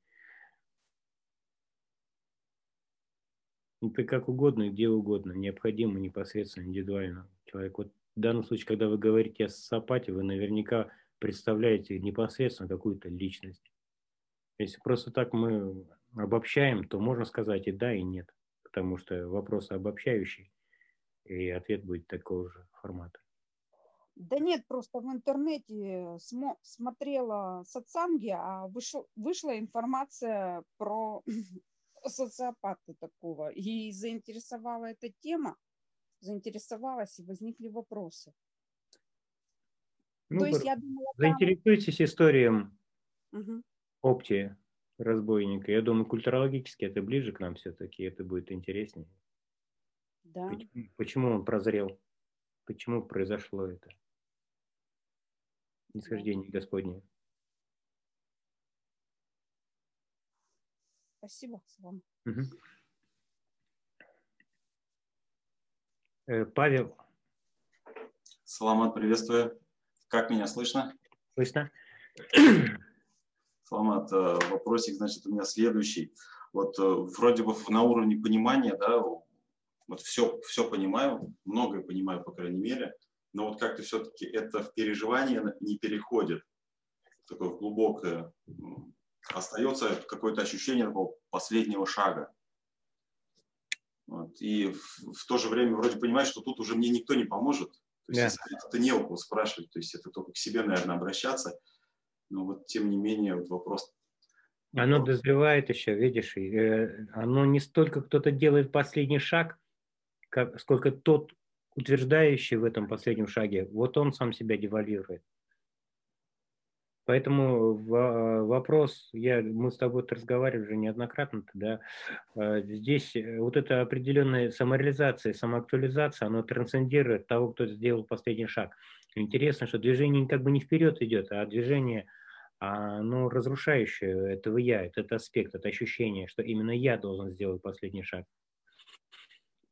Это как угодно где угодно, необходимо непосредственно, индивидуально. Человек, вот в данном случае, когда вы говорите о социопате, вы наверняка представляете непосредственно какую-то личность. Если просто так мы обобщаем, то можно сказать и да, и нет, потому что вопрос обобщающий, и ответ будет такого же формата. Да нет, просто в интернете смо- смотрела сатсанги, а вышел, вышла информация про социопата такого. И заинтересовала эта тема, заинтересовалась, и возникли вопросы. Ну, То есть я думала... Заинтересуйтесь там... историем угу. опти разбойника. Я думаю, культурологически это ближе к нам все-таки, это будет интереснее. Да. Почему, почему он прозрел? Почему произошло это? Нисхождение да. Господне. Спасибо вам. Угу. Павел. Саламат, приветствую. Как меня слышно? Слышно. Саламат, э, вопросик, значит, у меня следующий. Вот э, вроде бы на уровне понимания, да, вот все, все понимаю, многое понимаю, по крайней мере, но вот как-то все-таки это в переживание не переходит, такое глубокое остается какое-то ощущение такого последнего шага. Вот. И в, в то же время вроде понимаешь, что тут уже мне никто не поможет. То есть yeah. это не у кого спрашивать, то есть это только к себе, наверное, обращаться. Но вот тем не менее вот вопрос. Оно дозревает еще, видишь, э, оно не столько кто-то делает последний шаг, как, сколько тот утверждающий в этом последнем шаге, вот он сам себя девальвирует. Поэтому вопрос, я, мы с тобой разговаривали уже неоднократно, да, а, здесь э, вот эта определенная самореализация, самоактуализация, она трансцендирует того, кто сделал последний шаг. Интересно, что движение как бы не вперед идет, а движение, оно разрушающее этого я, этот аспект, это ощущение, что именно я должен сделать последний шаг.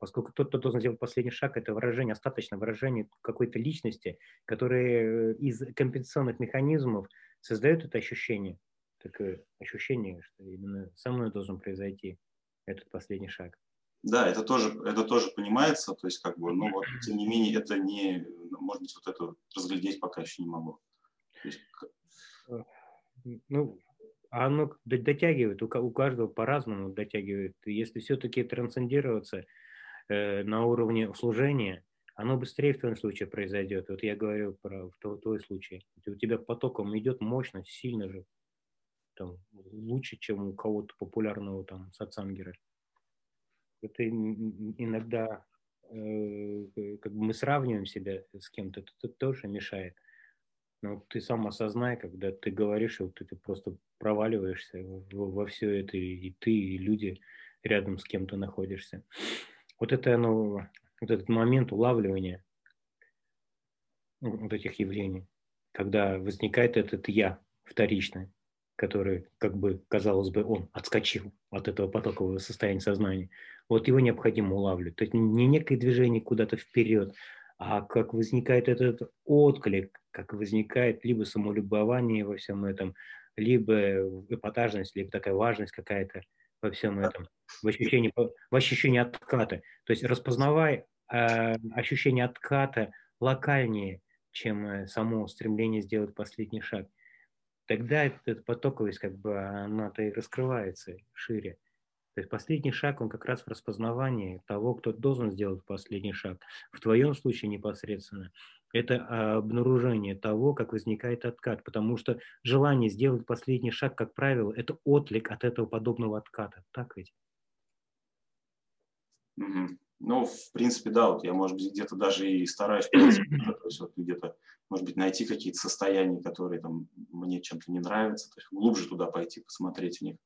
Поскольку тот, кто должен сделать последний шаг, это выражение, остаточное выражение какой-то личности, которая из компенсационных механизмов создает это ощущение, такое ощущение, что именно со мной должен произойти этот последний шаг. Да, это тоже, это тоже понимается, то есть как бы, но вот, тем не менее, это не, может быть, вот это разглядеть пока еще не могу. Есть... Э, ну, оно дотягивает, у, каждого по-разному дотягивает. Если все-таки трансцендироваться э, на уровне служения, оно быстрее в твоем случае произойдет. Вот я говорю про твой, твой случай. У тебя потоком идет мощно, сильно же, там, лучше, чем у кого-то популярного там сатсангера это иногда э, как бы мы сравниваем себя с кем-то, это тоже мешает. Но ты сам осознай, когда ты говоришь, вот ты просто проваливаешься во, во все это, и ты, и люди рядом с кем-то находишься. Вот это оно, вот этот момент улавливания вот этих явлений, когда возникает этот я вторичный, который, как бы, казалось бы, он отскочил от этого потокового состояния сознания. Вот его необходимо улавливать. То есть не некое движение куда-то вперед, а как возникает этот отклик, как возникает либо самолюбование во всем этом, либо эпатажность, либо такая важность какая-то во всем этом, в ощущении, в ощущении отката. То есть распознавай э, ощущение отката локальнее, чем э, само стремление сделать последний шаг. Тогда эта потоковость, как бы, она-то и раскрывается шире. То есть последний шаг, он как раз в распознавании того, кто должен сделать последний шаг. В твоем случае непосредственно это обнаружение того, как возникает откат, потому что желание сделать последний шаг, как правило, это отлик от этого подобного отката. Так ведь? Угу. Ну, в принципе, да, вот я, может быть, где-то даже и стараюсь, то есть вот где-то, может быть, найти какие-то состояния, которые там мне чем-то не нравятся, то есть глубже туда пойти, посмотреть в них.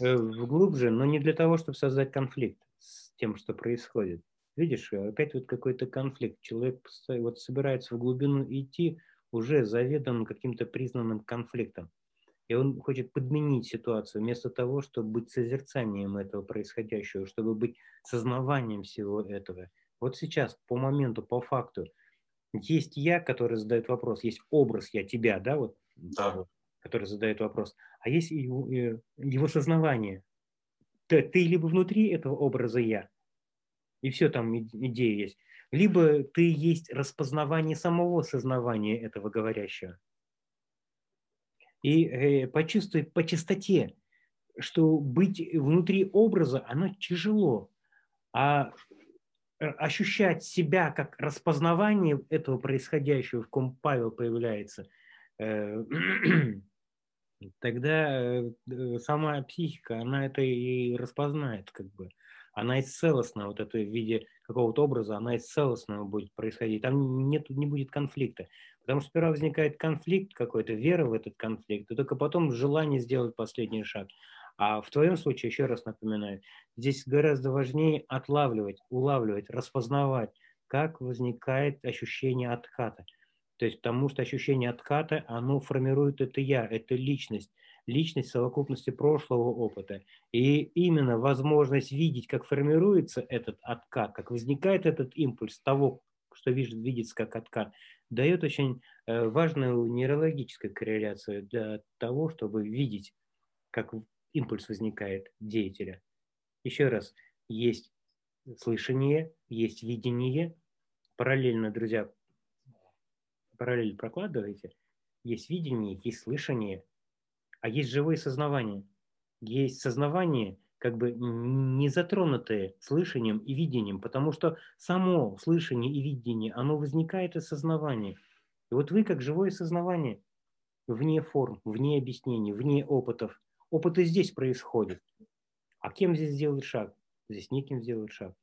Э, глубже, но не для того, чтобы создать конфликт с тем, что происходит. Видишь, опять вот какой-то конфликт. Человек вот собирается в глубину идти уже заведомо каким-то признанным конфликтом. И он хочет подменить ситуацию вместо того, чтобы быть созерцанием этого происходящего, чтобы быть сознаванием всего этого. Вот сейчас, по моменту, по факту, есть я, который задает вопрос, есть образ я тебя, да, вот, да. который задает вопрос, а есть его, э, его сознавание. Ты, ты либо внутри этого образа я, и все там идея есть, либо ты есть распознавание самого сознавания этого говорящего. И э, почувствуй по чистоте, что быть внутри образа, оно тяжело, а э, ощущать себя как распознавание этого происходящего, в ком Павел появляется, э, тогда э, сама психика, она это и распознает, как бы. Она из целостного, вот это в виде какого-то образа, она из целостного будет происходить. Там нет, не будет конфликта. Потому что сперва возникает конфликт какой-то, вера в этот конфликт, и только потом желание сделать последний шаг. А в твоем случае, еще раз напоминаю, здесь гораздо важнее отлавливать, улавливать, распознавать, как возникает ощущение отката – то есть потому что ощущение отката, оно формирует это я, это личность, личность совокупности прошлого опыта. И именно возможность видеть, как формируется этот откат, как возникает этот импульс того, что видит, видится как откат, дает очень э, важную нейрологическую корреляцию для того, чтобы видеть, как импульс возникает деятеля. Еще раз, есть слышание, есть видение. Параллельно, друзья, параллель прокладываете, есть видение, есть слышание, а есть живое сознавание. Есть сознавание, как бы не затронутое слышанием и видением, потому что само слышание и видение, оно возникает из сознавания. И вот вы как живое сознавание, вне форм, вне объяснений, вне опытов. Опыты здесь происходят. А кем здесь сделать шаг? Здесь неким сделать шаг.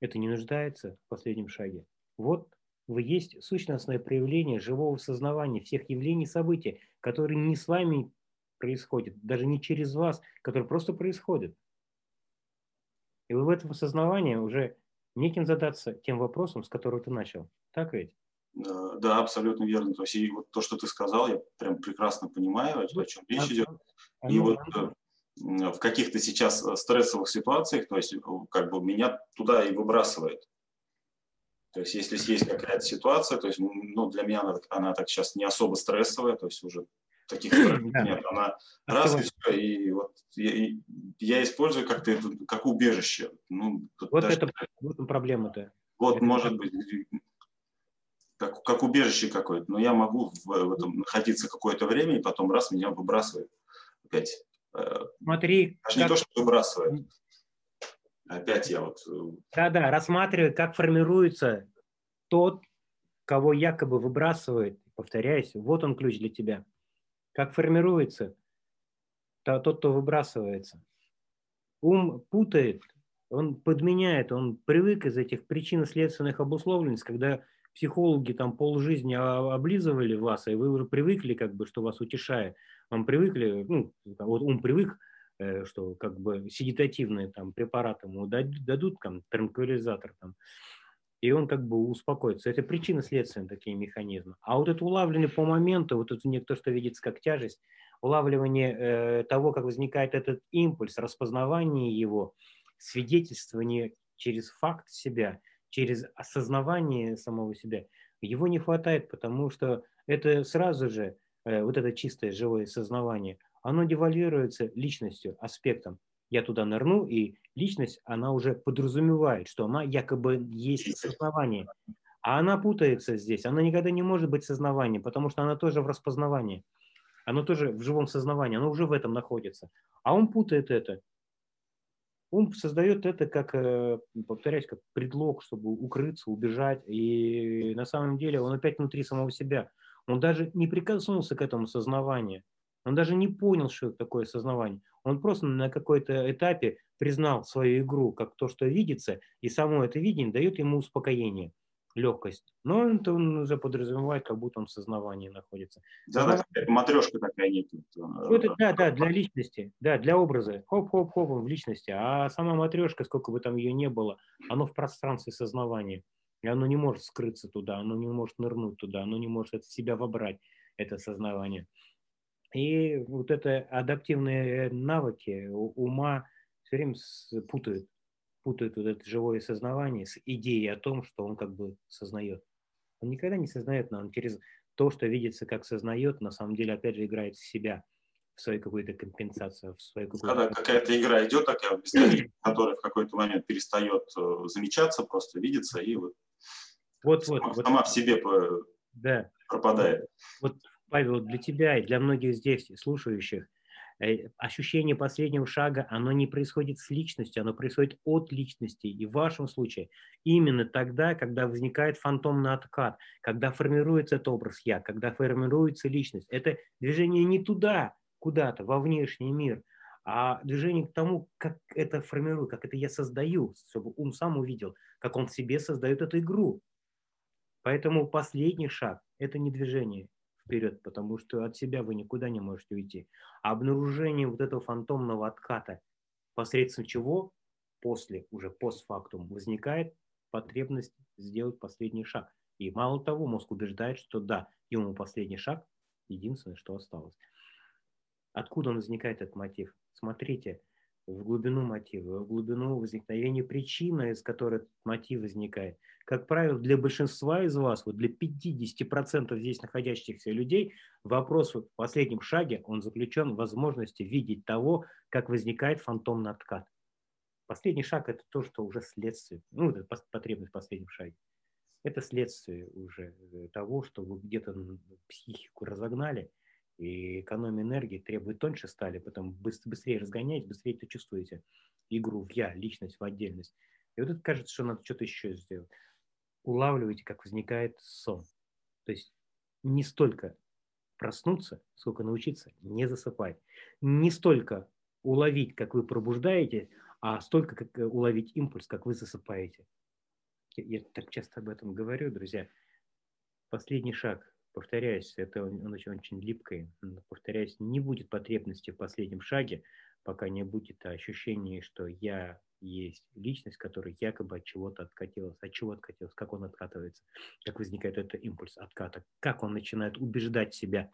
Это не нуждается в последнем шаге. Вот вы есть сущностное проявление живого сознавания всех явлений и событий, которые не с вами происходят, даже не через вас, которые просто происходят. И вы в этом осознавании уже неким задаться тем вопросом, с которого ты начал. Так ведь? Да, абсолютно верно. То есть и вот то, что ты сказал, я прям прекрасно понимаю, о чем речь идет. И вот, э, в каких-то сейчас стрессовых ситуациях, то есть как бы меня туда и выбрасывает. То есть если есть какая-то ситуация, то есть ну, для меня она, она так сейчас не особо стрессовая, то есть уже таких нет, она раз и все, и вот я, я использую как-то это как убежище. Ну, вот даже, это вот проблема-то. Вот это может быть как, как убежище какое-то, но я могу в, в этом находиться какое-то время, и потом раз меня выбрасывает опять. Э, Смотри. Даже как... не то, что выбрасывает. Опять я вот... Э, Да-да, рассматривай, как формируется тот, кого якобы выбрасывает. Повторяюсь, вот он ключ для тебя. Как формируется тот, кто выбрасывается. Ум путает, он подменяет, он привык из этих причинно-следственных обусловленностей, когда психологи там полжизни облизывали вас, и вы уже привыкли, как бы, что вас утешает. Вам привыкли, ну, вот ум привык, э, что как бы седитативные там препараты ему дадут, там, транквилизатор там, и он как бы успокоится. Это причина следственные такие механизмы. А вот это улавливание по моменту, вот это не то, что видится как тяжесть, улавливание э, того, как возникает этот импульс, распознавание его, свидетельствование через факт себя – через осознавание самого себя, его не хватает, потому что это сразу же, э, вот это чистое живое сознавание, оно девальвируется личностью, аспектом. Я туда нырну, и личность, она уже подразумевает, что она якобы есть сознавание. А она путается здесь, она никогда не может быть сознаванием, потому что она тоже в распознавании. Оно тоже в живом сознавании, оно уже в этом находится. А он путает это. Ум создает это как, э, повторяюсь, как предлог, чтобы укрыться, убежать. И на самом деле он опять внутри самого себя. Он даже не прикоснулся к этому сознаванию. Он даже не понял, что это такое сознавание. Он просто на какой-то этапе признал свою игру как то, что видится, и само это видение дает ему успокоение легкость. Но это он уже подразумевает, как будто он в сознавании находится. Да, да матрешка такая нет. Ну, это, да, да, для личности, да, для образа. Хоп-хоп-хоп, в личности. А сама матрешка, сколько бы там ее не было, оно в пространстве сознавания. И оно не может скрыться туда, оно не может нырнуть туда, оно не может от себя вобрать, это сознавание. И вот это адаптивные навыки ума все время путают путает вот это живое сознавание с идеей о том, что он как бы сознает. Он никогда не сознает, но он через то, что видится как сознает, на самом деле опять же играет в себя, в свою какую-то компенсацию, в свою какую-то... Когда какая-то игра идет такая, которая в какой-то момент перестает э, замечаться, просто видится и вот, вот, сама, вот, сама вот. в себе да. пропадает. Вот, Павел, для тебя и для многих здесь слушающих Э, ощущение последнего шага, оно не происходит с личностью, оно происходит от личности. И в вашем случае именно тогда, когда возникает фантомный откат, когда формируется этот образ «я», когда формируется личность. Это движение не туда, куда-то, во внешний мир, а движение к тому, как это формирую, как это я создаю, чтобы ум сам увидел, как он в себе создает эту игру. Поэтому последний шаг – это не движение, вперед, потому что от себя вы никуда не можете уйти. А обнаружение вот этого фантомного отката, посредством чего после, уже постфактум, возникает потребность сделать последний шаг. И мало того, мозг убеждает, что да, ему последний шаг, единственное, что осталось. Откуда он возникает, этот мотив? Смотрите, в глубину мотива, в глубину возникновения причины, из которой мотив возникает. Как правило, для большинства из вас, вот для 50% здесь находящихся людей, вопрос в последнем шаге, он заключен в возможности видеть того, как возникает фантомный откат. Последний шаг – это то, что уже следствие, ну, это потребность в последнем шаге. Это следствие уже э, того, что вы где-то психику разогнали – и экономия энергии требует тоньше стали, потом быстрее разгоняете, быстрее это чувствуете игру в я, личность в отдельность. И вот это кажется, что надо что-то еще сделать. Улавливайте, как возникает сон. То есть не столько проснуться, сколько научиться не засыпать. Не столько уловить, как вы пробуждаете, а столько как уловить импульс, как вы засыпаете. Я, я так часто об этом говорю, друзья. Последний шаг повторяюсь, это он очень, очень липкое, повторяюсь, не будет потребности в последнем шаге, пока не будет ощущения, что я есть личность, которая якобы от чего-то откатилась. От чего откатилась? Как он откатывается? Как возникает этот импульс отката? Как он начинает убеждать себя?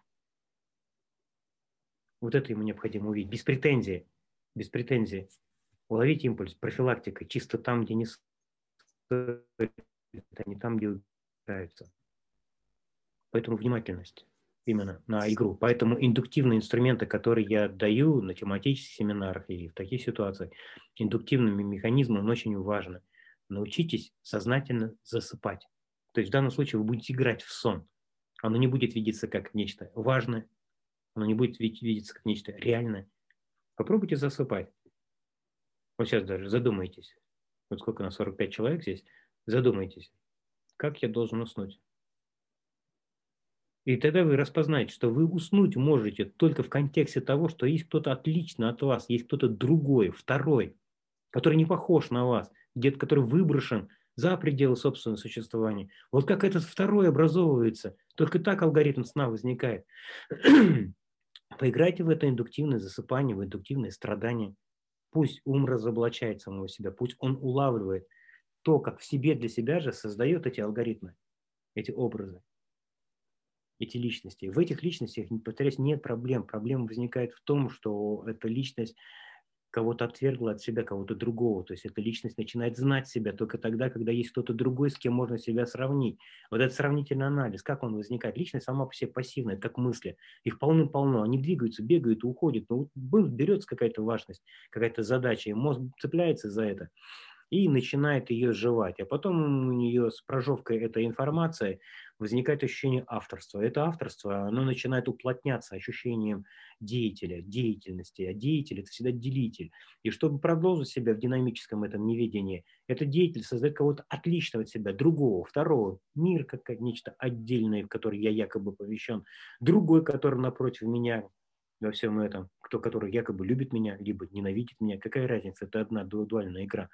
Вот это ему необходимо увидеть. Без претензий. без претензий. Уловить импульс, профилактика, чисто там, где не а не там, где убираются. Поэтому внимательность именно на игру. Поэтому индуктивные инструменты, которые я даю на тематических семинарах и в таких ситуациях, индуктивными механизмами очень важно. Научитесь сознательно засыпать. То есть в данном случае вы будете играть в сон. Оно не будет видеться как нечто важное, оно не будет видеться как нечто реальное. Попробуйте засыпать. Вот сейчас даже задумайтесь. Вот сколько на 45 человек здесь. Задумайтесь, как я должен уснуть. И тогда вы распознаете, что вы уснуть можете только в контексте того, что есть кто-то отлично от вас, есть кто-то другой, второй, который не похож на вас, где-то, который выброшен за пределы собственного существования. Вот как этот второй образовывается, только так алгоритм сна возникает. Поиграйте в это индуктивное засыпание, в индуктивное страдание. Пусть ум разоблачает самого себя, пусть он улавливает то, как в себе для себя же создает эти алгоритмы, эти образы эти личности. В этих личностях, повторяюсь, нет проблем. Проблема возникает в том, что эта личность кого-то отвергла от себя, кого-то другого. То есть эта личность начинает знать себя только тогда, когда есть кто-то другой, с кем можно себя сравнить. Вот этот сравнительный анализ, как он возникает? Личность сама по себе пассивная, как мысли. Их полным-полно. Они двигаются, бегают, уходят. Но вот берется какая-то важность, какая-то задача, и мозг цепляется за это и начинает ее сживать. А потом у нее с прожевкой этой информации возникает ощущение авторства. Это авторство, оно начинает уплотняться ощущением деятеля, деятельности. А деятель – это всегда делитель. И чтобы продолжить себя в динамическом этом неведении, этот деятель создает кого-то отличного от себя, другого, второго. Мир как нечто отдельное, в который я якобы повещен. Другой, который напротив меня во всем этом, кто который якобы любит меня, либо ненавидит меня. Какая разница? Это одна дуальная игра.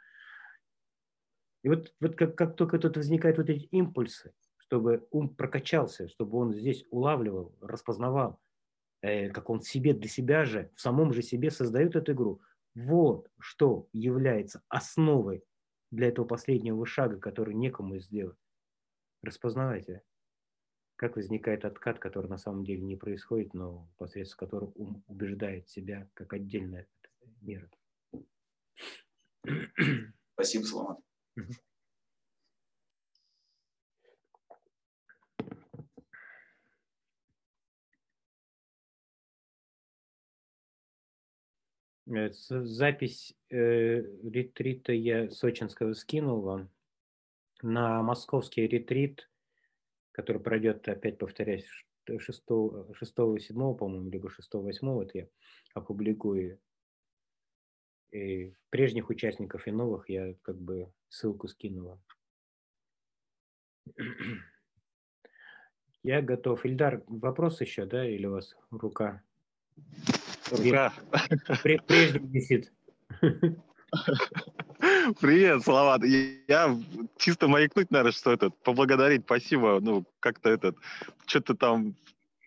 И вот, вот как, как только тут возникают вот эти импульсы, чтобы ум прокачался, чтобы он здесь улавливал, распознавал, э, как он себе для себя же, в самом же себе создает эту игру. Вот что является основой для этого последнего шага, который некому сделать. Распознавайте, как возникает откат, который на самом деле не происходит, но посредством которого ум убеждает себя как отдельное мир. Спасибо, Саламат. Запись э, ретрита я сочинского скинул вам. На московский ретрит, который пройдет, опять повторяюсь, 6, 6 7, по-моему, либо 6 8, вот я опубликую. И прежних участников и новых я как бы ссылку скинула. Я готов. Ильдар, вопрос еще, да, или у вас рука? Рука. Прежде висит. Привет, Салават. Я чисто маякнуть, наверное, что этот, поблагодарить, спасибо. Ну, как-то этот, что-то там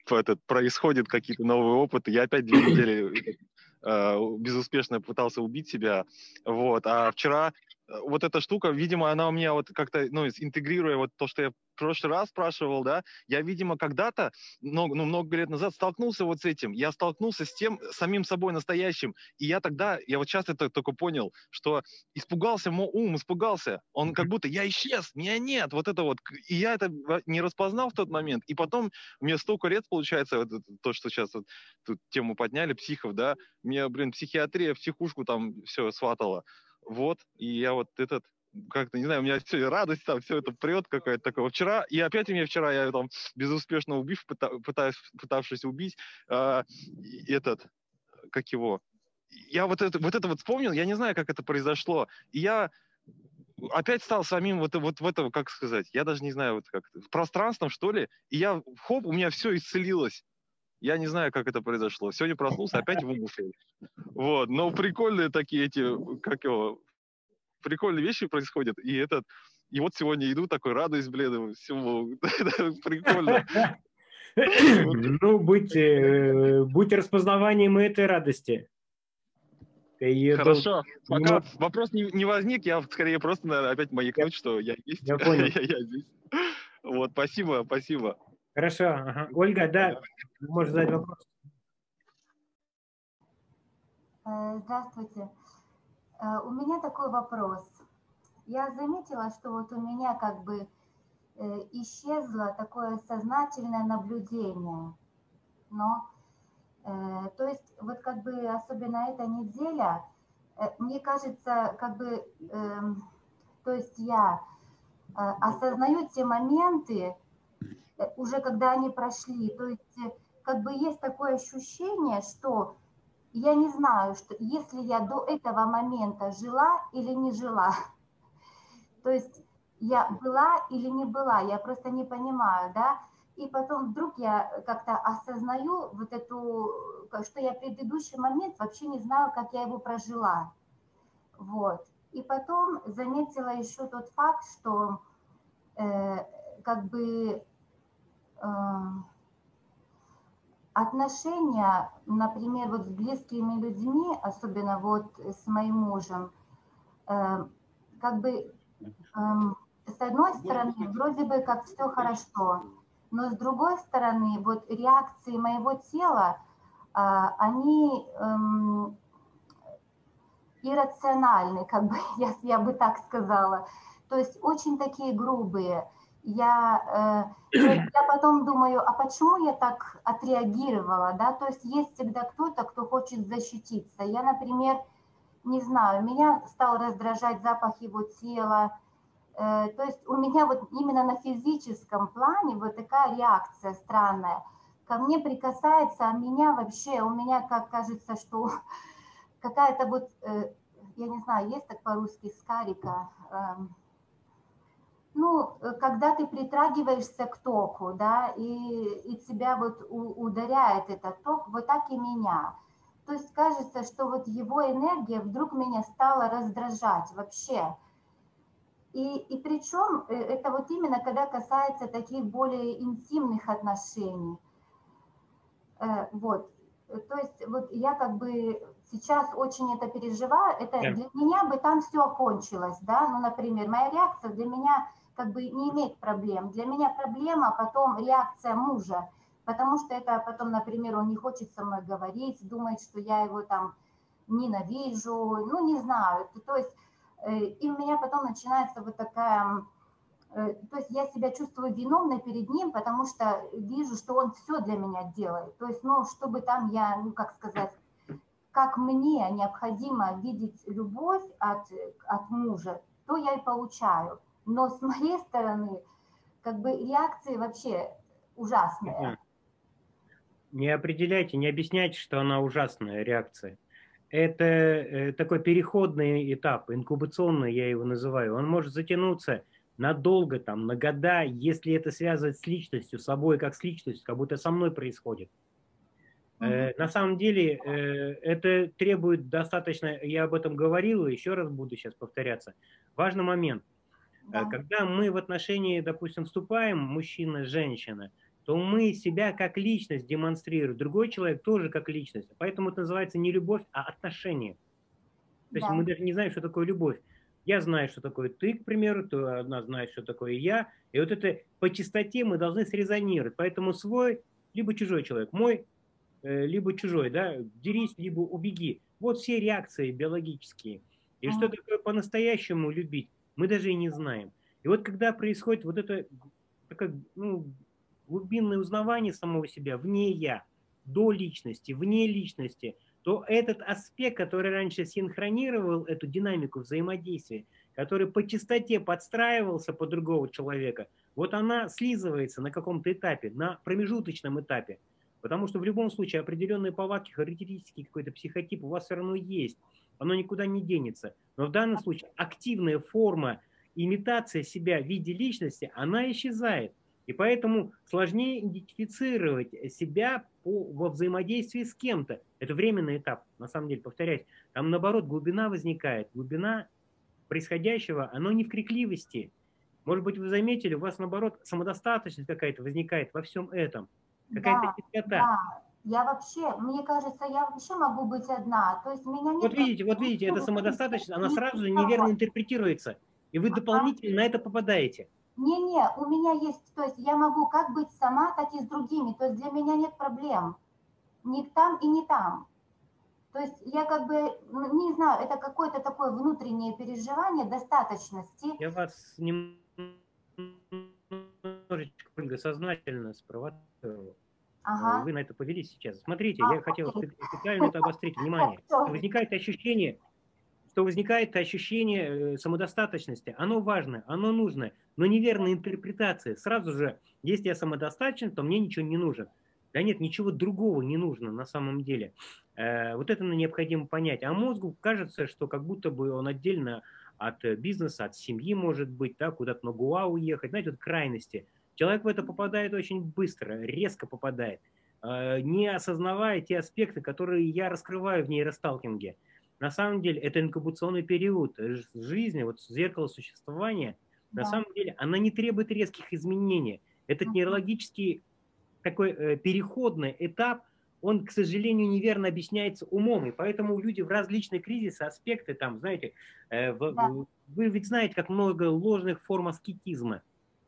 этот, происходит, какие-то новые опыты. Я опять две недели безуспешно пытался убить себя. Вот. А вчера Э, вот эта штука, видимо, она у меня вот как-то, ну, интегрируя вот то, что я в прошлый раз спрашивал, да, я, видимо, когда-то, много, ну, много лет назад столкнулся вот с этим. Я столкнулся с тем, самим собой настоящим. И я тогда, я вот сейчас это только понял, что испугался, мой ум испугался. Он как будто, я исчез, меня нет, вот это вот. И я это не распознал в тот момент. И потом мне столько лет, получается, вот, то, что сейчас вот, тут тему подняли, психов, да, мне, блин, психиатрия, психушку там все сватала. Вот, и я вот этот как-то, не знаю, у меня все, радость там, все это прет какая-то такое. Вчера, и опять у меня вчера, я там безуспешно убив, пытаюсь, пытавшись убить, э, этот, как его, я вот это, вот это вот вспомнил, я не знаю, как это произошло, и я опять стал самим вот, вот в это, как сказать, я даже не знаю, вот как пространством, что ли, и я, хоп, у меня все исцелилось. Я не знаю, как это произошло. Сегодня проснулся, опять в ушел. Вот. Но прикольные такие эти, как его, прикольные вещи происходят. И этот, и вот сегодня иду такой, радуюсь, блин, всему. Прикольно. Ну, будь, э, будь распознаванием этой радости. Хорошо. Пока вопрос не, не возник, я скорее просто, наверное, опять маякнуть, что я есть. Я понял. я, я здесь. Вот, спасибо, спасибо. Хорошо. Ага. Ольга, да, можешь задать вопрос. А, Здравствуйте. У меня такой вопрос. Я заметила, что вот у меня как бы исчезло такое сознательное наблюдение. Но, то есть, вот как бы особенно эта неделя, мне кажется, как бы, эм, то есть я осознаю те моменты, уже когда они прошли, то есть как бы есть такое ощущение, что я не знаю, что если я до этого момента жила или не жила. То есть я была или не была, я просто не понимаю, да. И потом вдруг я как-то осознаю вот эту, что я предыдущий момент вообще не знаю, как я его прожила. Вот. И потом заметила еще тот факт, что э, как бы э, отношения, например, вот с близкими людьми, особенно вот с моим мужем, э, как бы эм, с одной стороны вроде бы как все хорошо, но с другой стороны вот реакции моего тела, а, они эм, иррациональны, как бы я, я бы так сказала, то есть очень такие грубые я, э, я потом думаю, а почему я так отреагировала, да, то есть есть всегда кто-то, кто хочет защититься. Я, например, не знаю, меня стал раздражать запах его тела, э, то есть у меня вот именно на физическом плане вот такая реакция странная. Ко мне прикасается, а меня вообще, у меня как кажется, что какая-то вот, э, я не знаю, есть так по-русски скарика, эм, ну, э, когда ты притрагиваешься к току, да, и, и тебя вот у, ударяет этот ток, вот так и меня. То есть кажется, что вот его энергия вдруг меня стала раздражать вообще. И, и причем э, это вот именно когда касается таких более интимных отношений. Э, вот. То есть вот я как бы сейчас очень это переживаю, это yeah. для меня бы там все окончилось, да, ну, например, моя реакция для меня как бы не иметь проблем. Для меня проблема потом реакция мужа, потому что это потом, например, он не хочет со мной говорить, думает, что я его там ненавижу, ну не знаю, то есть э, и у меня потом начинается вот такая, э, то есть я себя чувствую виновной перед ним, потому что вижу, что он все для меня делает, то есть, ну, чтобы там я, ну, как сказать, как мне необходимо видеть любовь от, от мужа, то я и получаю но с моей стороны, как бы реакции вообще ужасные. Не определяйте, не объясняйте, что она ужасная реакция. Это э, такой переходный этап, инкубационный я его называю. Он может затянуться надолго, там, на года, если это связывать с личностью, с собой как с личностью, как будто со мной происходит. Mm-hmm. На самом деле э, это требует достаточно, я об этом говорил, еще раз буду сейчас повторяться. Важный момент. Да. Когда мы в отношении, допустим, вступаем, мужчина, женщина, то мы себя как личность демонстрируем, другой человек тоже как личность. Поэтому это называется не любовь, а отношение. То есть да. мы даже не знаем, что такое любовь. Я знаю, что такое ты, к примеру, то одна знает, что такое я. И вот это по чистоте мы должны срезонировать. Поэтому свой, либо чужой человек, мой, э, либо чужой, да, дерись, либо убеги. Вот все реакции биологические. И а. что такое по-настоящему любить? Мы даже и не знаем. И вот когда происходит вот это такое, ну, глубинное узнавание самого себя, вне я, до личности, вне личности, то этот аспект, который раньше синхронировал эту динамику взаимодействия, который по частоте подстраивался под другого человека, вот она слизывается на каком-то этапе, на промежуточном этапе. Потому что в любом случае определенные повадки, характеристики, какой-то психотип у вас все равно есть оно никуда не денется. Но в данном случае активная форма имитация себя в виде личности, она исчезает. И поэтому сложнее идентифицировать себя по, во взаимодействии с кем-то. Это временный этап, на самом деле, повторяюсь. Там, наоборот, глубина возникает. Глубина происходящего, оно не в крикливости. Может быть, вы заметили, у вас, наоборот, самодостаточность какая-то возникает во всем этом. Какая-то да. Да. Я вообще, мне кажется, я вообще могу быть одна. То есть меня нет... Вот видите, вот видите, это самодостаточность, она сразу же неверно интерпретируется. И вы дополнительно на это попадаете. Не-не, у меня есть, то есть я могу как быть сама, так и с другими. То есть для меня нет проблем. Ни там и не там. То есть я как бы ну, не знаю, это какое-то такое внутреннее переживание достаточности. Я вас немножечко сознательно спровоцировал. Ага. Вы на это повелись сейчас. Смотрите, а, я хотел специально это обострить внимание. Возникает ощущение, что возникает ощущение э, самодостаточности. Оно важно, оно нужно, но неверная интерпретация. Сразу же, если я самодостаточен, то мне ничего не нужно. Да нет, ничего другого не нужно на самом деле. Э, вот это необходимо понять. А мозгу кажется, что как будто бы он отдельно от бизнеса, от семьи может быть, да, куда-то на Гуа уехать. Знаете, вот крайности. Человек в это попадает очень быстро, резко попадает, э, не осознавая те аспекты, которые я раскрываю в нейросталкинге. На самом деле это инкубационный период жизни, вот зеркало существования, да. на самом деле она не требует резких изменений. Этот нейрологический такой э, переходный этап, он, к сожалению, неверно объясняется умом, и поэтому люди в различные кризисы, аспекты, там, знаете, э, да. вы ведь знаете, как много ложных форм аскетизма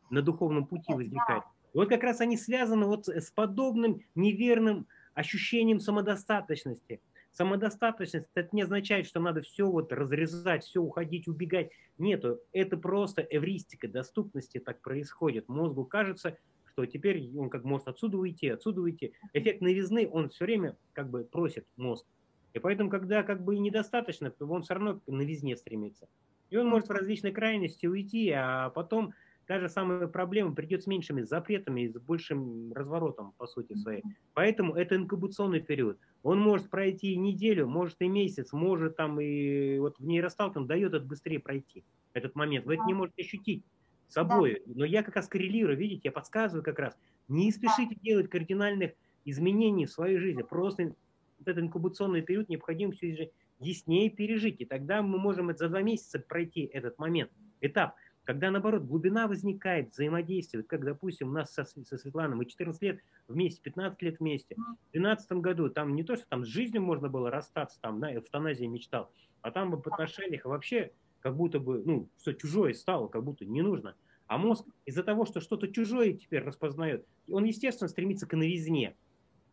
на духовном пути возникает. И вот как раз они связаны вот с подобным неверным ощущением самодостаточности. Самодостаточность это не означает, что надо все вот разрезать, все уходить, убегать. Нету. Это просто эвристика доступности так происходит. Мозгу кажется, что теперь он как может отсюда уйти, отсюда уйти. Эффект новизны, он все время как бы просит мозг. И поэтому, когда как бы недостаточно, то он все равно к новизне стремится. И он может в различные крайности уйти, а потом та же самая проблема придет с меньшими запретами и с большим разворотом, по сути своей. Поэтому это инкубационный период. Он может пройти неделю, может и месяц, может там и вот в нейросталкинг дает это быстрее пройти, этот момент. Вы это не можете ощутить собой. Да. Но я как раз коррелирую, видите, я подсказываю как раз. Не спешите делать кардинальных изменений в своей жизни. Просто вот этот инкубационный период необходимо все же яснее пережить. И тогда мы можем за два месяца пройти этот момент, этап. Когда, наоборот, глубина возникает, взаимодействие, как, допустим, у нас со, со Светланой, мы 14 лет вместе, 15 лет вместе. В 2012 году там не то, что там с жизнью можно было расстаться, там, на эвтаназии мечтал, а там в отношениях вообще как будто бы, ну, все чужое стало, как будто не нужно. А мозг из-за того, что что-то чужое теперь распознает, он, естественно, стремится к новизне.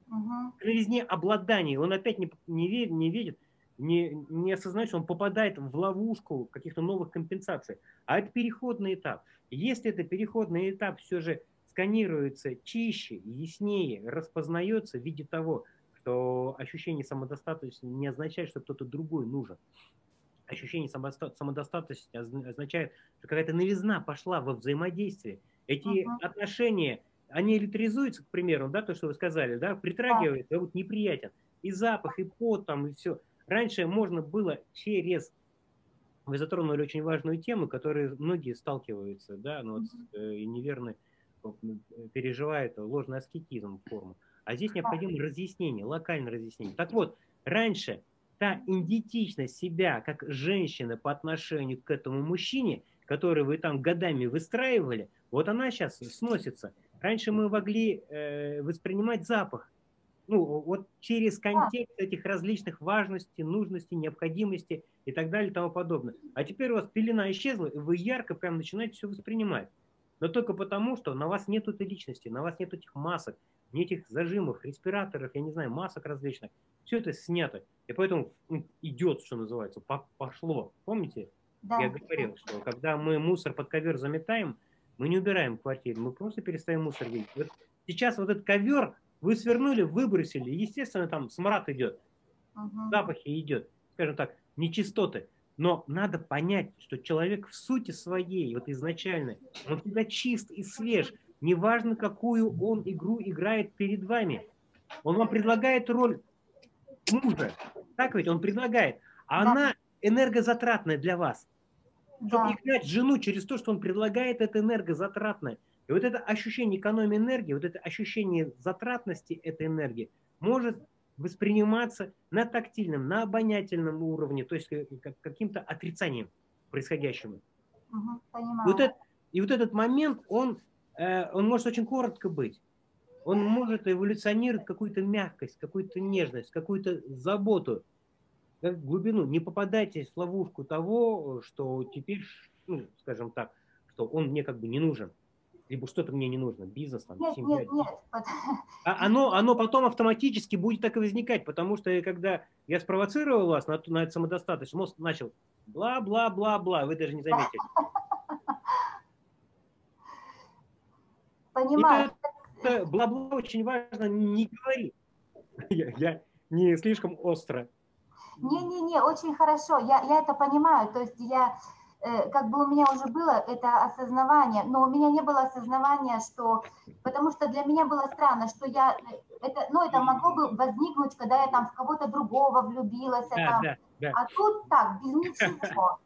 Угу. К новизне обладания. Он опять не, не, не видит, не, не осознает, что он попадает в ловушку каких-то новых компенсаций. А это переходный этап. Если это переходный этап все же сканируется чище, яснее, распознается в виде того, что ощущение самодостаточности не означает, что кто-то другой нужен ощущение самодостаточности означает, что какая-то новизна пошла во взаимодействие. Эти uh-huh. отношения, они электризуются, к примеру, да, то, что вы сказали, да, притрагивает, uh-huh. вот неприятен. И запах, и пот там, и все. Раньше можно было через... Вы затронули очень важную тему, которой многие сталкиваются, да, ну, вот, и неверно переживают ложный аскетизм форму. А здесь необходимо разъяснение, локальное разъяснение. Так вот, раньше та идентичность себя как женщины по отношению к этому мужчине, который вы там годами выстраивали, вот она сейчас сносится. Раньше мы могли э, воспринимать запах, ну, вот через контекст этих различных важностей, нужностей, необходимости и так далее и тому подобное. А теперь у вас пелена исчезла, и вы ярко прям начинаете все воспринимать. Но только потому, что на вас нет этой личности, на вас нет этих масок, нет этих зажимов, респираторов, я не знаю, масок различных. Все это снято. И поэтому ну, идет, что называется, пошло. Помните? Да. Я говорил, что когда мы мусор под ковер заметаем, мы не убираем в квартире, мы просто перестаем мусор видеть. Вот сейчас вот этот ковер вы свернули, выбросили, естественно, там смрад идет, угу. запахи идет, скажем так, нечистоты. Но надо понять, что человек в сути своей, вот изначально, он всегда чист и свеж. Неважно, какую он игру играет перед вами. Он вам предлагает роль мужа. Так ведь он предлагает. А да. она энергозатратная для вас. Чтобы играть жену через то, что он предлагает, это энергозатратное. И вот это ощущение экономии энергии, вот это ощущение затратности этой энергии может восприниматься на тактильном, на обонятельном уровне, то есть как, каким-то отрицанием происходящему. Угу, Вот это, и вот этот момент, он, э, он может очень коротко быть он может эволюционировать какую-то мягкость, какую-то нежность, какую-то заботу, как глубину. Не попадайтесь в ловушку того, что теперь, ну, скажем так, что он мне как бы не нужен. Либо что-то мне не нужно, бизнес, там, нет, семья. Нет, нет. А оно, оно потом автоматически будет так и возникать, потому что когда я спровоцировал вас на, на это самодостаточность, мозг начал бла-бла-бла-бла, вы даже не заметили. Понимаю. Бла-бла очень важно не говори. Я, я не слишком остро. Не-не-не, очень хорошо, я, я это понимаю, то есть я как бы у меня уже было это осознавание, но у меня не было осознавания, что, потому что для меня было странно, что я, это, ну, это могло бы возникнуть, когда я там в кого-то другого влюбилась, да, там, да, да. а тут так, без ничего.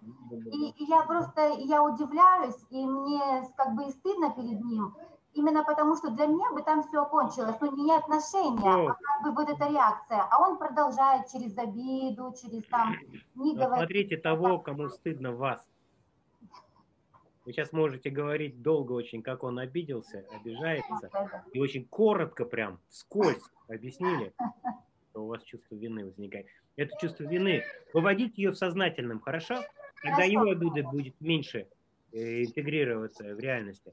И, и я просто, я удивляюсь, и мне как бы и стыдно перед ним, именно потому что для меня бы там все окончилось, ну, не отношения, а как бы вот эта реакция, а он продолжает через обиду, через там, не говорить. Смотрите того, кому стыдно вас. Вы сейчас можете говорить долго очень, как он обиделся, обижается, и очень коротко прям, вскользь объяснили, что у вас чувство вины возникает. Это чувство вины, выводить ее в сознательном, хорошо? Тогда его обида будет меньше э, интегрироваться в реальности.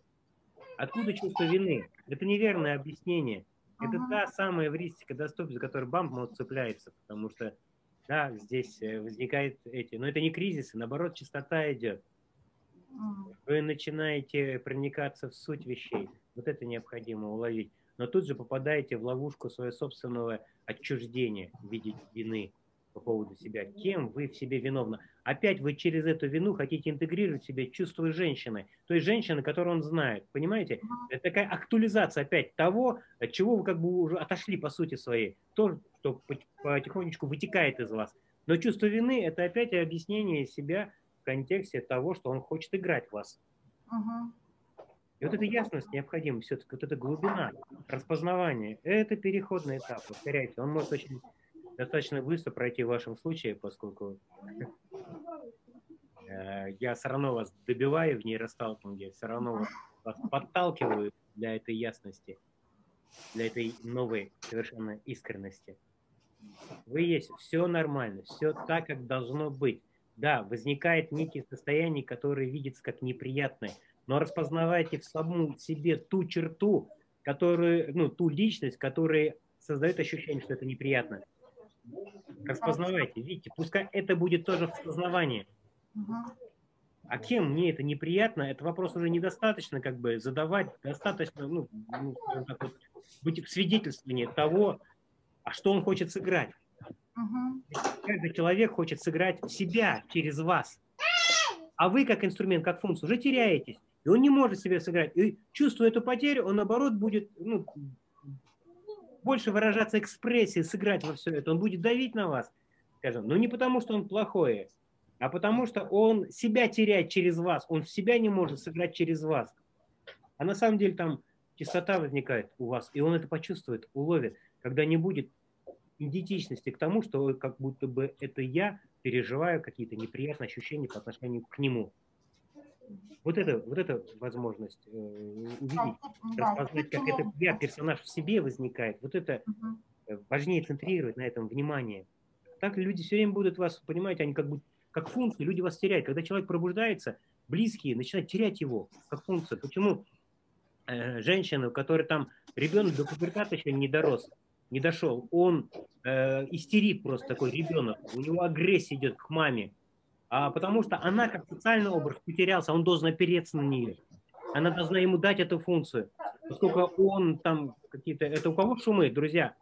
Откуда чувство вины? Это неверное объяснение. Это та самая эвристика доступность, за которой бамп мозг цепляется, потому что, да, здесь э, возникает эти, но это не кризисы, наоборот, чистота идет. Вы начинаете проникаться в суть вещей. Вот это необходимо уловить. Но тут же попадаете в ловушку своего собственного отчуждения в виде вины по поводу себя. Кем вы в себе виновны? Опять вы через эту вину хотите интегрировать в себе чувство женщины. То есть женщины, которую он знает. Понимаете? Это такая актуализация опять того, от чего вы как бы уже отошли по сути своей. То, что потихонечку вытекает из вас. Но чувство вины – это опять объяснение себя в контексте того, что он хочет играть в вас. Угу. И вот эта ясность необходима, все-таки вот эта глубина, распознавание, это переходный этап, повторяйте, он может очень достаточно быстро пройти в вашем случае, поскольку э, я все равно вас добиваю в нейросталкинге, все равно вас подталкиваю для этой ясности, для этой новой совершенно искренности. Вы есть, все нормально, все так, как должно быть. Да, возникает некие состояния, которые видятся как неприятные, но распознавайте в самом себе ту черту, которую, ну, ту личность, которая создает ощущение, что это неприятно. Распознавайте, видите, пускай это будет тоже в. А кем мне это неприятно, это вопрос уже недостаточно как бы задавать, достаточно, ну, ну так вот, быть в свидетельствовании того, а что он хочет сыграть. Угу. Каждый человек хочет сыграть себя через вас. А вы как инструмент, как функцию уже теряетесь. И он не может себе сыграть. И чувствуя эту потерю, он наоборот будет ну, больше выражаться экспрессией, сыграть во все это. Он будет давить на вас, скажем. Но не потому, что он плохой, а потому что он себя теряет через вас. Он в себя не может сыграть через вас. А на самом деле там чистота возникает у вас, и он это почувствует, уловит, когда не будет идентичности к тому, что как будто бы это я переживаю какие-то неприятные ощущения по отношению к нему. Вот это, вот эта возможность э, увидеть, да, распознать, как это я, персонаж в себе возникает, вот это угу. важнее центрировать на этом внимание. Так люди все время будут вас, понимаете, они как бы как функцию, люди вас теряют. Когда человек пробуждается, близкие начинают терять его как функцию. Почему э, женщина, у которой там ребенок до пубертата еще не дорос, не дошел, он э, истерит просто такой ребенок, у него агрессия идет к маме, а потому что она как социальный образ потерялся, он должен опереться на нее. Она должна ему дать эту функцию. Поскольку он там какие-то... Это у кого шумы, друзья?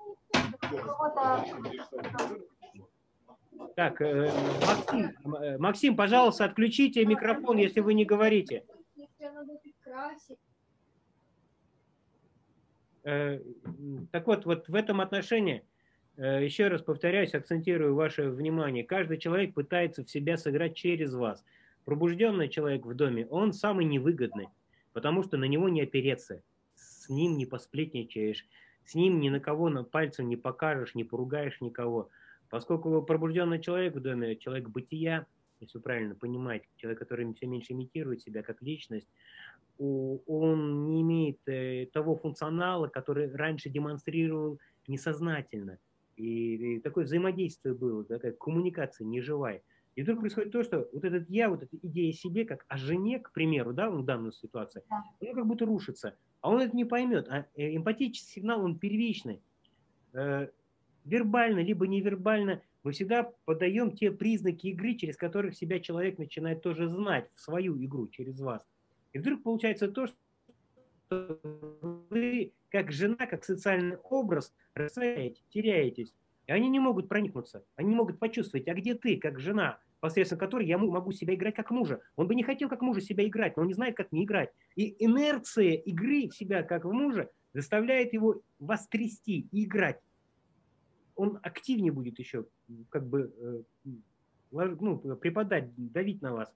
Так, э, Максим, э, Максим, пожалуйста, отключите микрофон, если вы не говорите. Э, так вот, вот в этом отношении, э, еще раз повторяюсь, акцентирую ваше внимание, каждый человек пытается в себя сыграть через вас. Пробужденный человек в доме, он самый невыгодный, потому что на него не опереться, с ним не посплетничаешь, с ним ни на кого на пальцем не покажешь, не поругаешь никого. Поскольку пробужденный человек в доме, человек бытия, если вы правильно понимаете, человек, который все меньше имитирует себя как личность, он не имеет э, того функционала, который раньше демонстрировал несознательно. И, и такое взаимодействие было, такая коммуникация неживая. И вдруг происходит то, что вот этот я, вот эта идея себе, как о жене, к примеру, да, в данной ситуации, да. она как будто рушится. А он это не поймет. А э, эмпатический сигнал, он первичный. Э, вербально, либо невербально мы всегда подаем те признаки игры, через которых себя человек начинает тоже знать в свою игру через вас. И вдруг получается то, что вы как жена, как социальный образ расстраиваете, теряетесь. И они не могут проникнуться, они не могут почувствовать, а где ты, как жена, посредством которой я могу себя играть как мужа. Он бы не хотел как мужа себя играть, но он не знает, как не играть. И инерция игры в себя как в мужа заставляет его вас и играть. Он активнее будет еще как бы э, ну, преподать, давить на вас,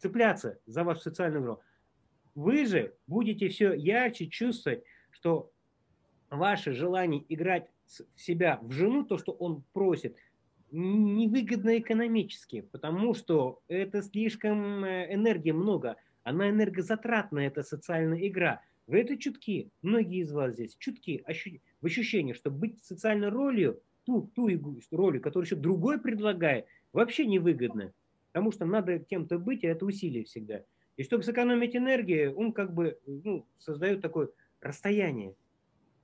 цепляться за вашу социальную игру. Вы же будете все ярче чувствовать, что ваше желание играть себя в жену, то, что он просит, невыгодно экономически, потому что это слишком э, энергии много, она энергозатратная, эта социальная игра. Вы это чутки, многие из вас здесь, чутки ощу- в ощущении, что быть социальной ролью, ту, ту ролью, которую еще другой предлагает, вообще невыгодно, потому что надо кем-то быть, а это усилие всегда. И чтобы сэкономить энергию, он как бы ну, создает такое расстояние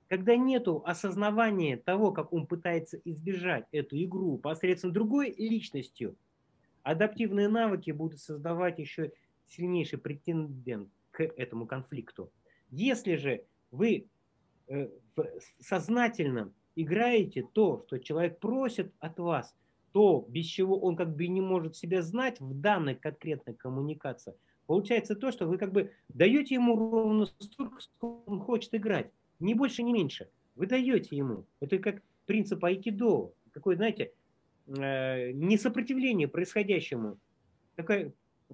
когда нету осознавания того, как он пытается избежать эту игру посредством другой личностью, адаптивные навыки будут создавать еще сильнейший претендент к этому конфликту. Если же вы э, сознательно играете то, что человек просит от вас, то, без чего он как бы не может себя знать в данной конкретной коммуникации, получается то, что вы как бы даете ему ровно столько, сколько он хочет играть. Ни больше, ни меньше. Вы даете ему. Это как принцип айкидо. Какое, знаете, э, несопротивление происходящему. Такая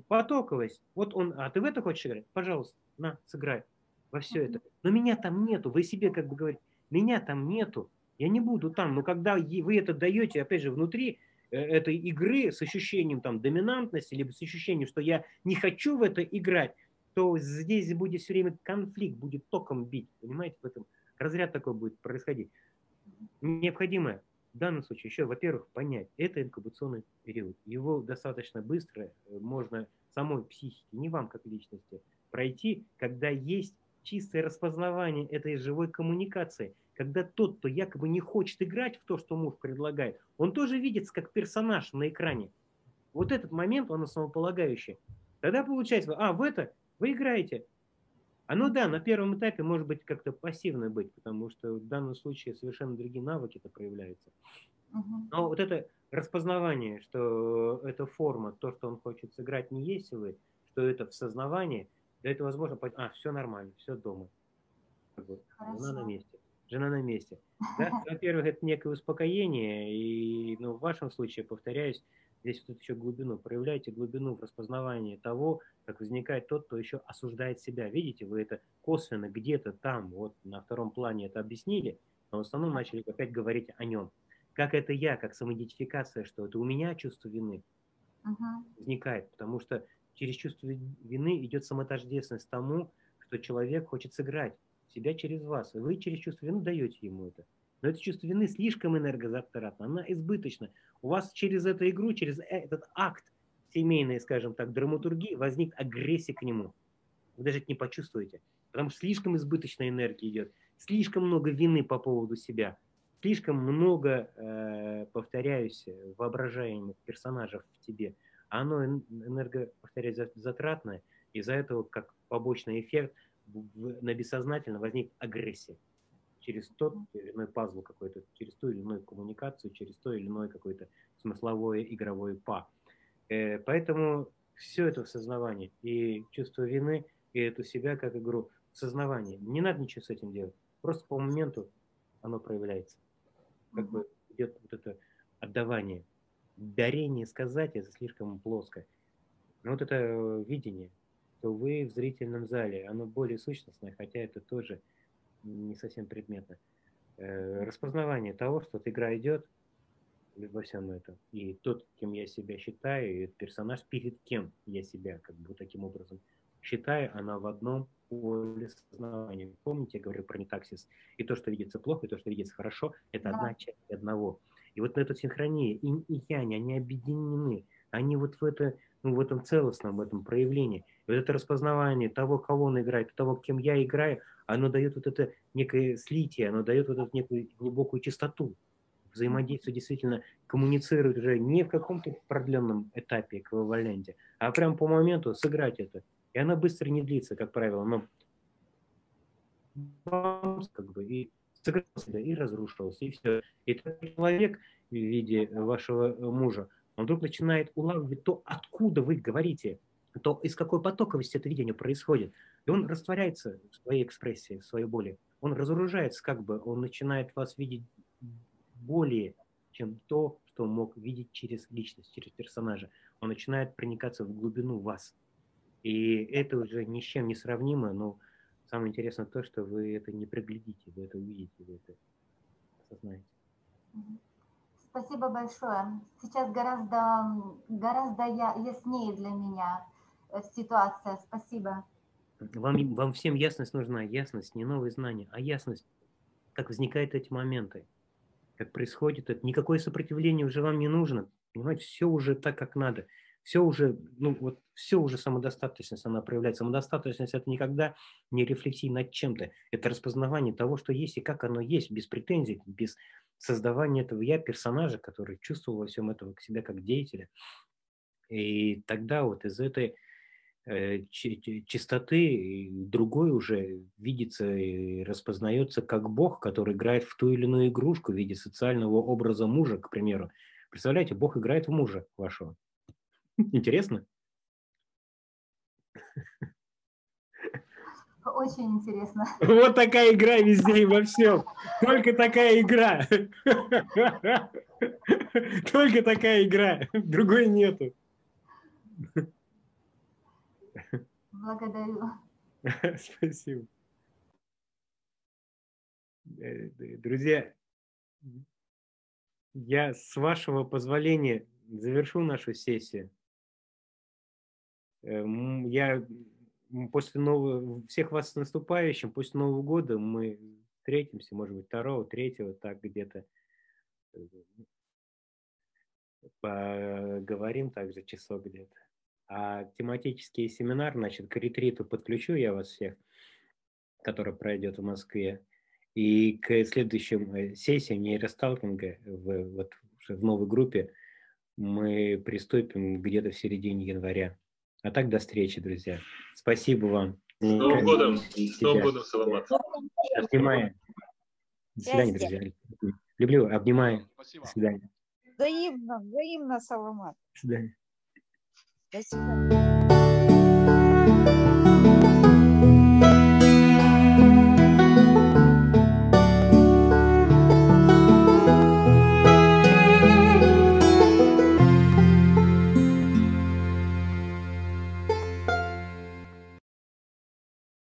потоковость. Вот он, а ты в это хочешь играть? Пожалуйста, на, сыграй во все это. Но меня там нету. Вы себе как бы говорите, меня там нету. Я не буду там. Но когда вы это даете, опять же, внутри этой игры с ощущением там доминантности, либо с ощущением, что я не хочу в это играть, то здесь будет все время конфликт, будет током бить. Понимаете, в этом разряд такой будет происходить. Необходимо в данном случае еще, во-первых, понять, это инкубационный период. Его достаточно быстро э, можно самой психике, не вам как личности, пройти, когда есть чистое распознавание этой живой коммуникации, когда тот, кто якобы не хочет играть в то, что муж предлагает, он тоже видится как персонаж на экране. Вот этот момент, он основополагающий. Тогда получается, а, в это вы играете. Оно, да, на первом этапе может быть как-то пассивно быть, потому что в данном случае совершенно другие навыки это проявляются. Но вот это распознавание, что эта форма, то, что он хочет сыграть, не есть вы, что это в сознании, да это возможно, а, все нормально, все дома. Жена на месте. Жена на месте. Да? Во-первых, это некое успокоение, и ну, в вашем случае, повторяюсь, Здесь вот еще глубину. Проявляйте глубину в распознавании того, как возникает тот, кто еще осуждает себя. Видите, вы это косвенно где-то там, вот на втором плане это объяснили, но в основном начали опять говорить о нем. Как это я, как самоидентификация, что это у меня чувство вины uh-huh. возникает, потому что через чувство вины идет самотождественность тому, что человек хочет сыграть себя через вас. Вы через чувство вины даете ему это. Но это чувство вины слишком энергозатратно, она избыточна. У вас через эту игру, через этот акт семейной, скажем так, драматургии возник агрессия к нему. Вы даже это не почувствуете. Потому что слишком избыточная энергия идет. Слишком много вины по поводу себя. Слишком много, э, повторяюсь, воображаемых персонажей в тебе. Оно энерго, повторяюсь, затратное. Из-за этого, как побочный эффект, на бессознательно возник агрессия через тот или иной пазл какой-то, через ту или иную коммуникацию, через то или иное какое-то смысловое игровое па. Э, поэтому все это в сознании. И чувство вины, и эту себя как игру в сознании. Не надо ничего с этим делать. Просто по моменту оно проявляется. Как бы идет вот это отдавание. Дарение сказать это слишком плоско. Но вот это видение, то вы в зрительном зале, оно более сущностное, хотя это тоже не совсем предметно. Э, распознавание того, что вот игра идет во всем этом. И тот, кем я себя считаю, и персонаж, перед кем я себя как бы таким образом считаю, она в одном поле сознания. Помните, я говорю про нетаксис? И то, что видится плохо, и то, что видится хорошо, это да. одна часть одного. И вот на эту синхронию и, и янь, они объединены они вот в, это, ну, в этом целостном, в этом проявлении. И вот это распознавание того, кого он играет, того, кем я играю, оно дает вот это некое слитие, оно дает вот эту некую глубокую чистоту. Взаимодействие действительно коммуницирует уже не в каком-то продленном этапе эквиваленте, а прямо по моменту сыграть это. И она быстро не длится, как правило, но как бы и сыгрался, и разрушился, и все. И человек в виде вашего мужа, он вдруг начинает улавливать то, откуда вы говорите, то из какой потоковости это видение происходит. И он растворяется в своей экспрессии, в своей боли. Он разоружается, как бы, он начинает вас видеть более, чем то, что он мог видеть через личность, через персонажа. Он начинает проникаться в глубину вас. И это уже ни с чем не сравнимо, но самое интересное то, что вы это не приглядите, вы это увидите, вы это Спасибо большое. Сейчас гораздо, гораздо яснее для меня э, ситуация. Спасибо. Вам, вам всем ясность нужна. Ясность, не новые знания, а ясность, как возникают эти моменты, как происходит это. Никакое сопротивление уже вам не нужно. Понимаете, все уже так, как надо. Все уже, ну вот, все уже самодостаточность, она проявляет. Самодостаточность – это никогда не рефлексия над чем-то. Это распознавание того, что есть и как оно есть, без претензий, без создавания этого я, персонажа, который чувствовал во всем этом себя как деятеля. И тогда вот из этой Э, чистоты, другой уже видится и распознается как Бог, который играет в ту или иную игрушку в виде социального образа мужа, к примеру. Представляете, Бог играет в мужа вашего. Интересно? Очень интересно. Вот такая игра везде и во всем. Только такая игра. Только такая игра. Другой нету. Благодарю. Спасибо. Э, друзья, я с вашего позволения завершу нашу сессию. Э, я после нового, всех вас с наступающим, после Нового года мы встретимся, может быть, второго, третьего, так где-то э, поговорим также часок где-то. А тематический семинар, значит, к ретриту подключу я вас всех, который пройдет в Москве. И к следующим э, сессиям нейросталкинга в, вот, в новой группе мы приступим где-то в середине января. А так до встречи, друзья. Спасибо вам. С Новым годом. С Новым годом, Саламат. Обнимаю. До свидания, друзья. Люблю, обнимаю. Спасибо. До свидания. Взаимно, взаимно, Саламат. До свидания. До свидания.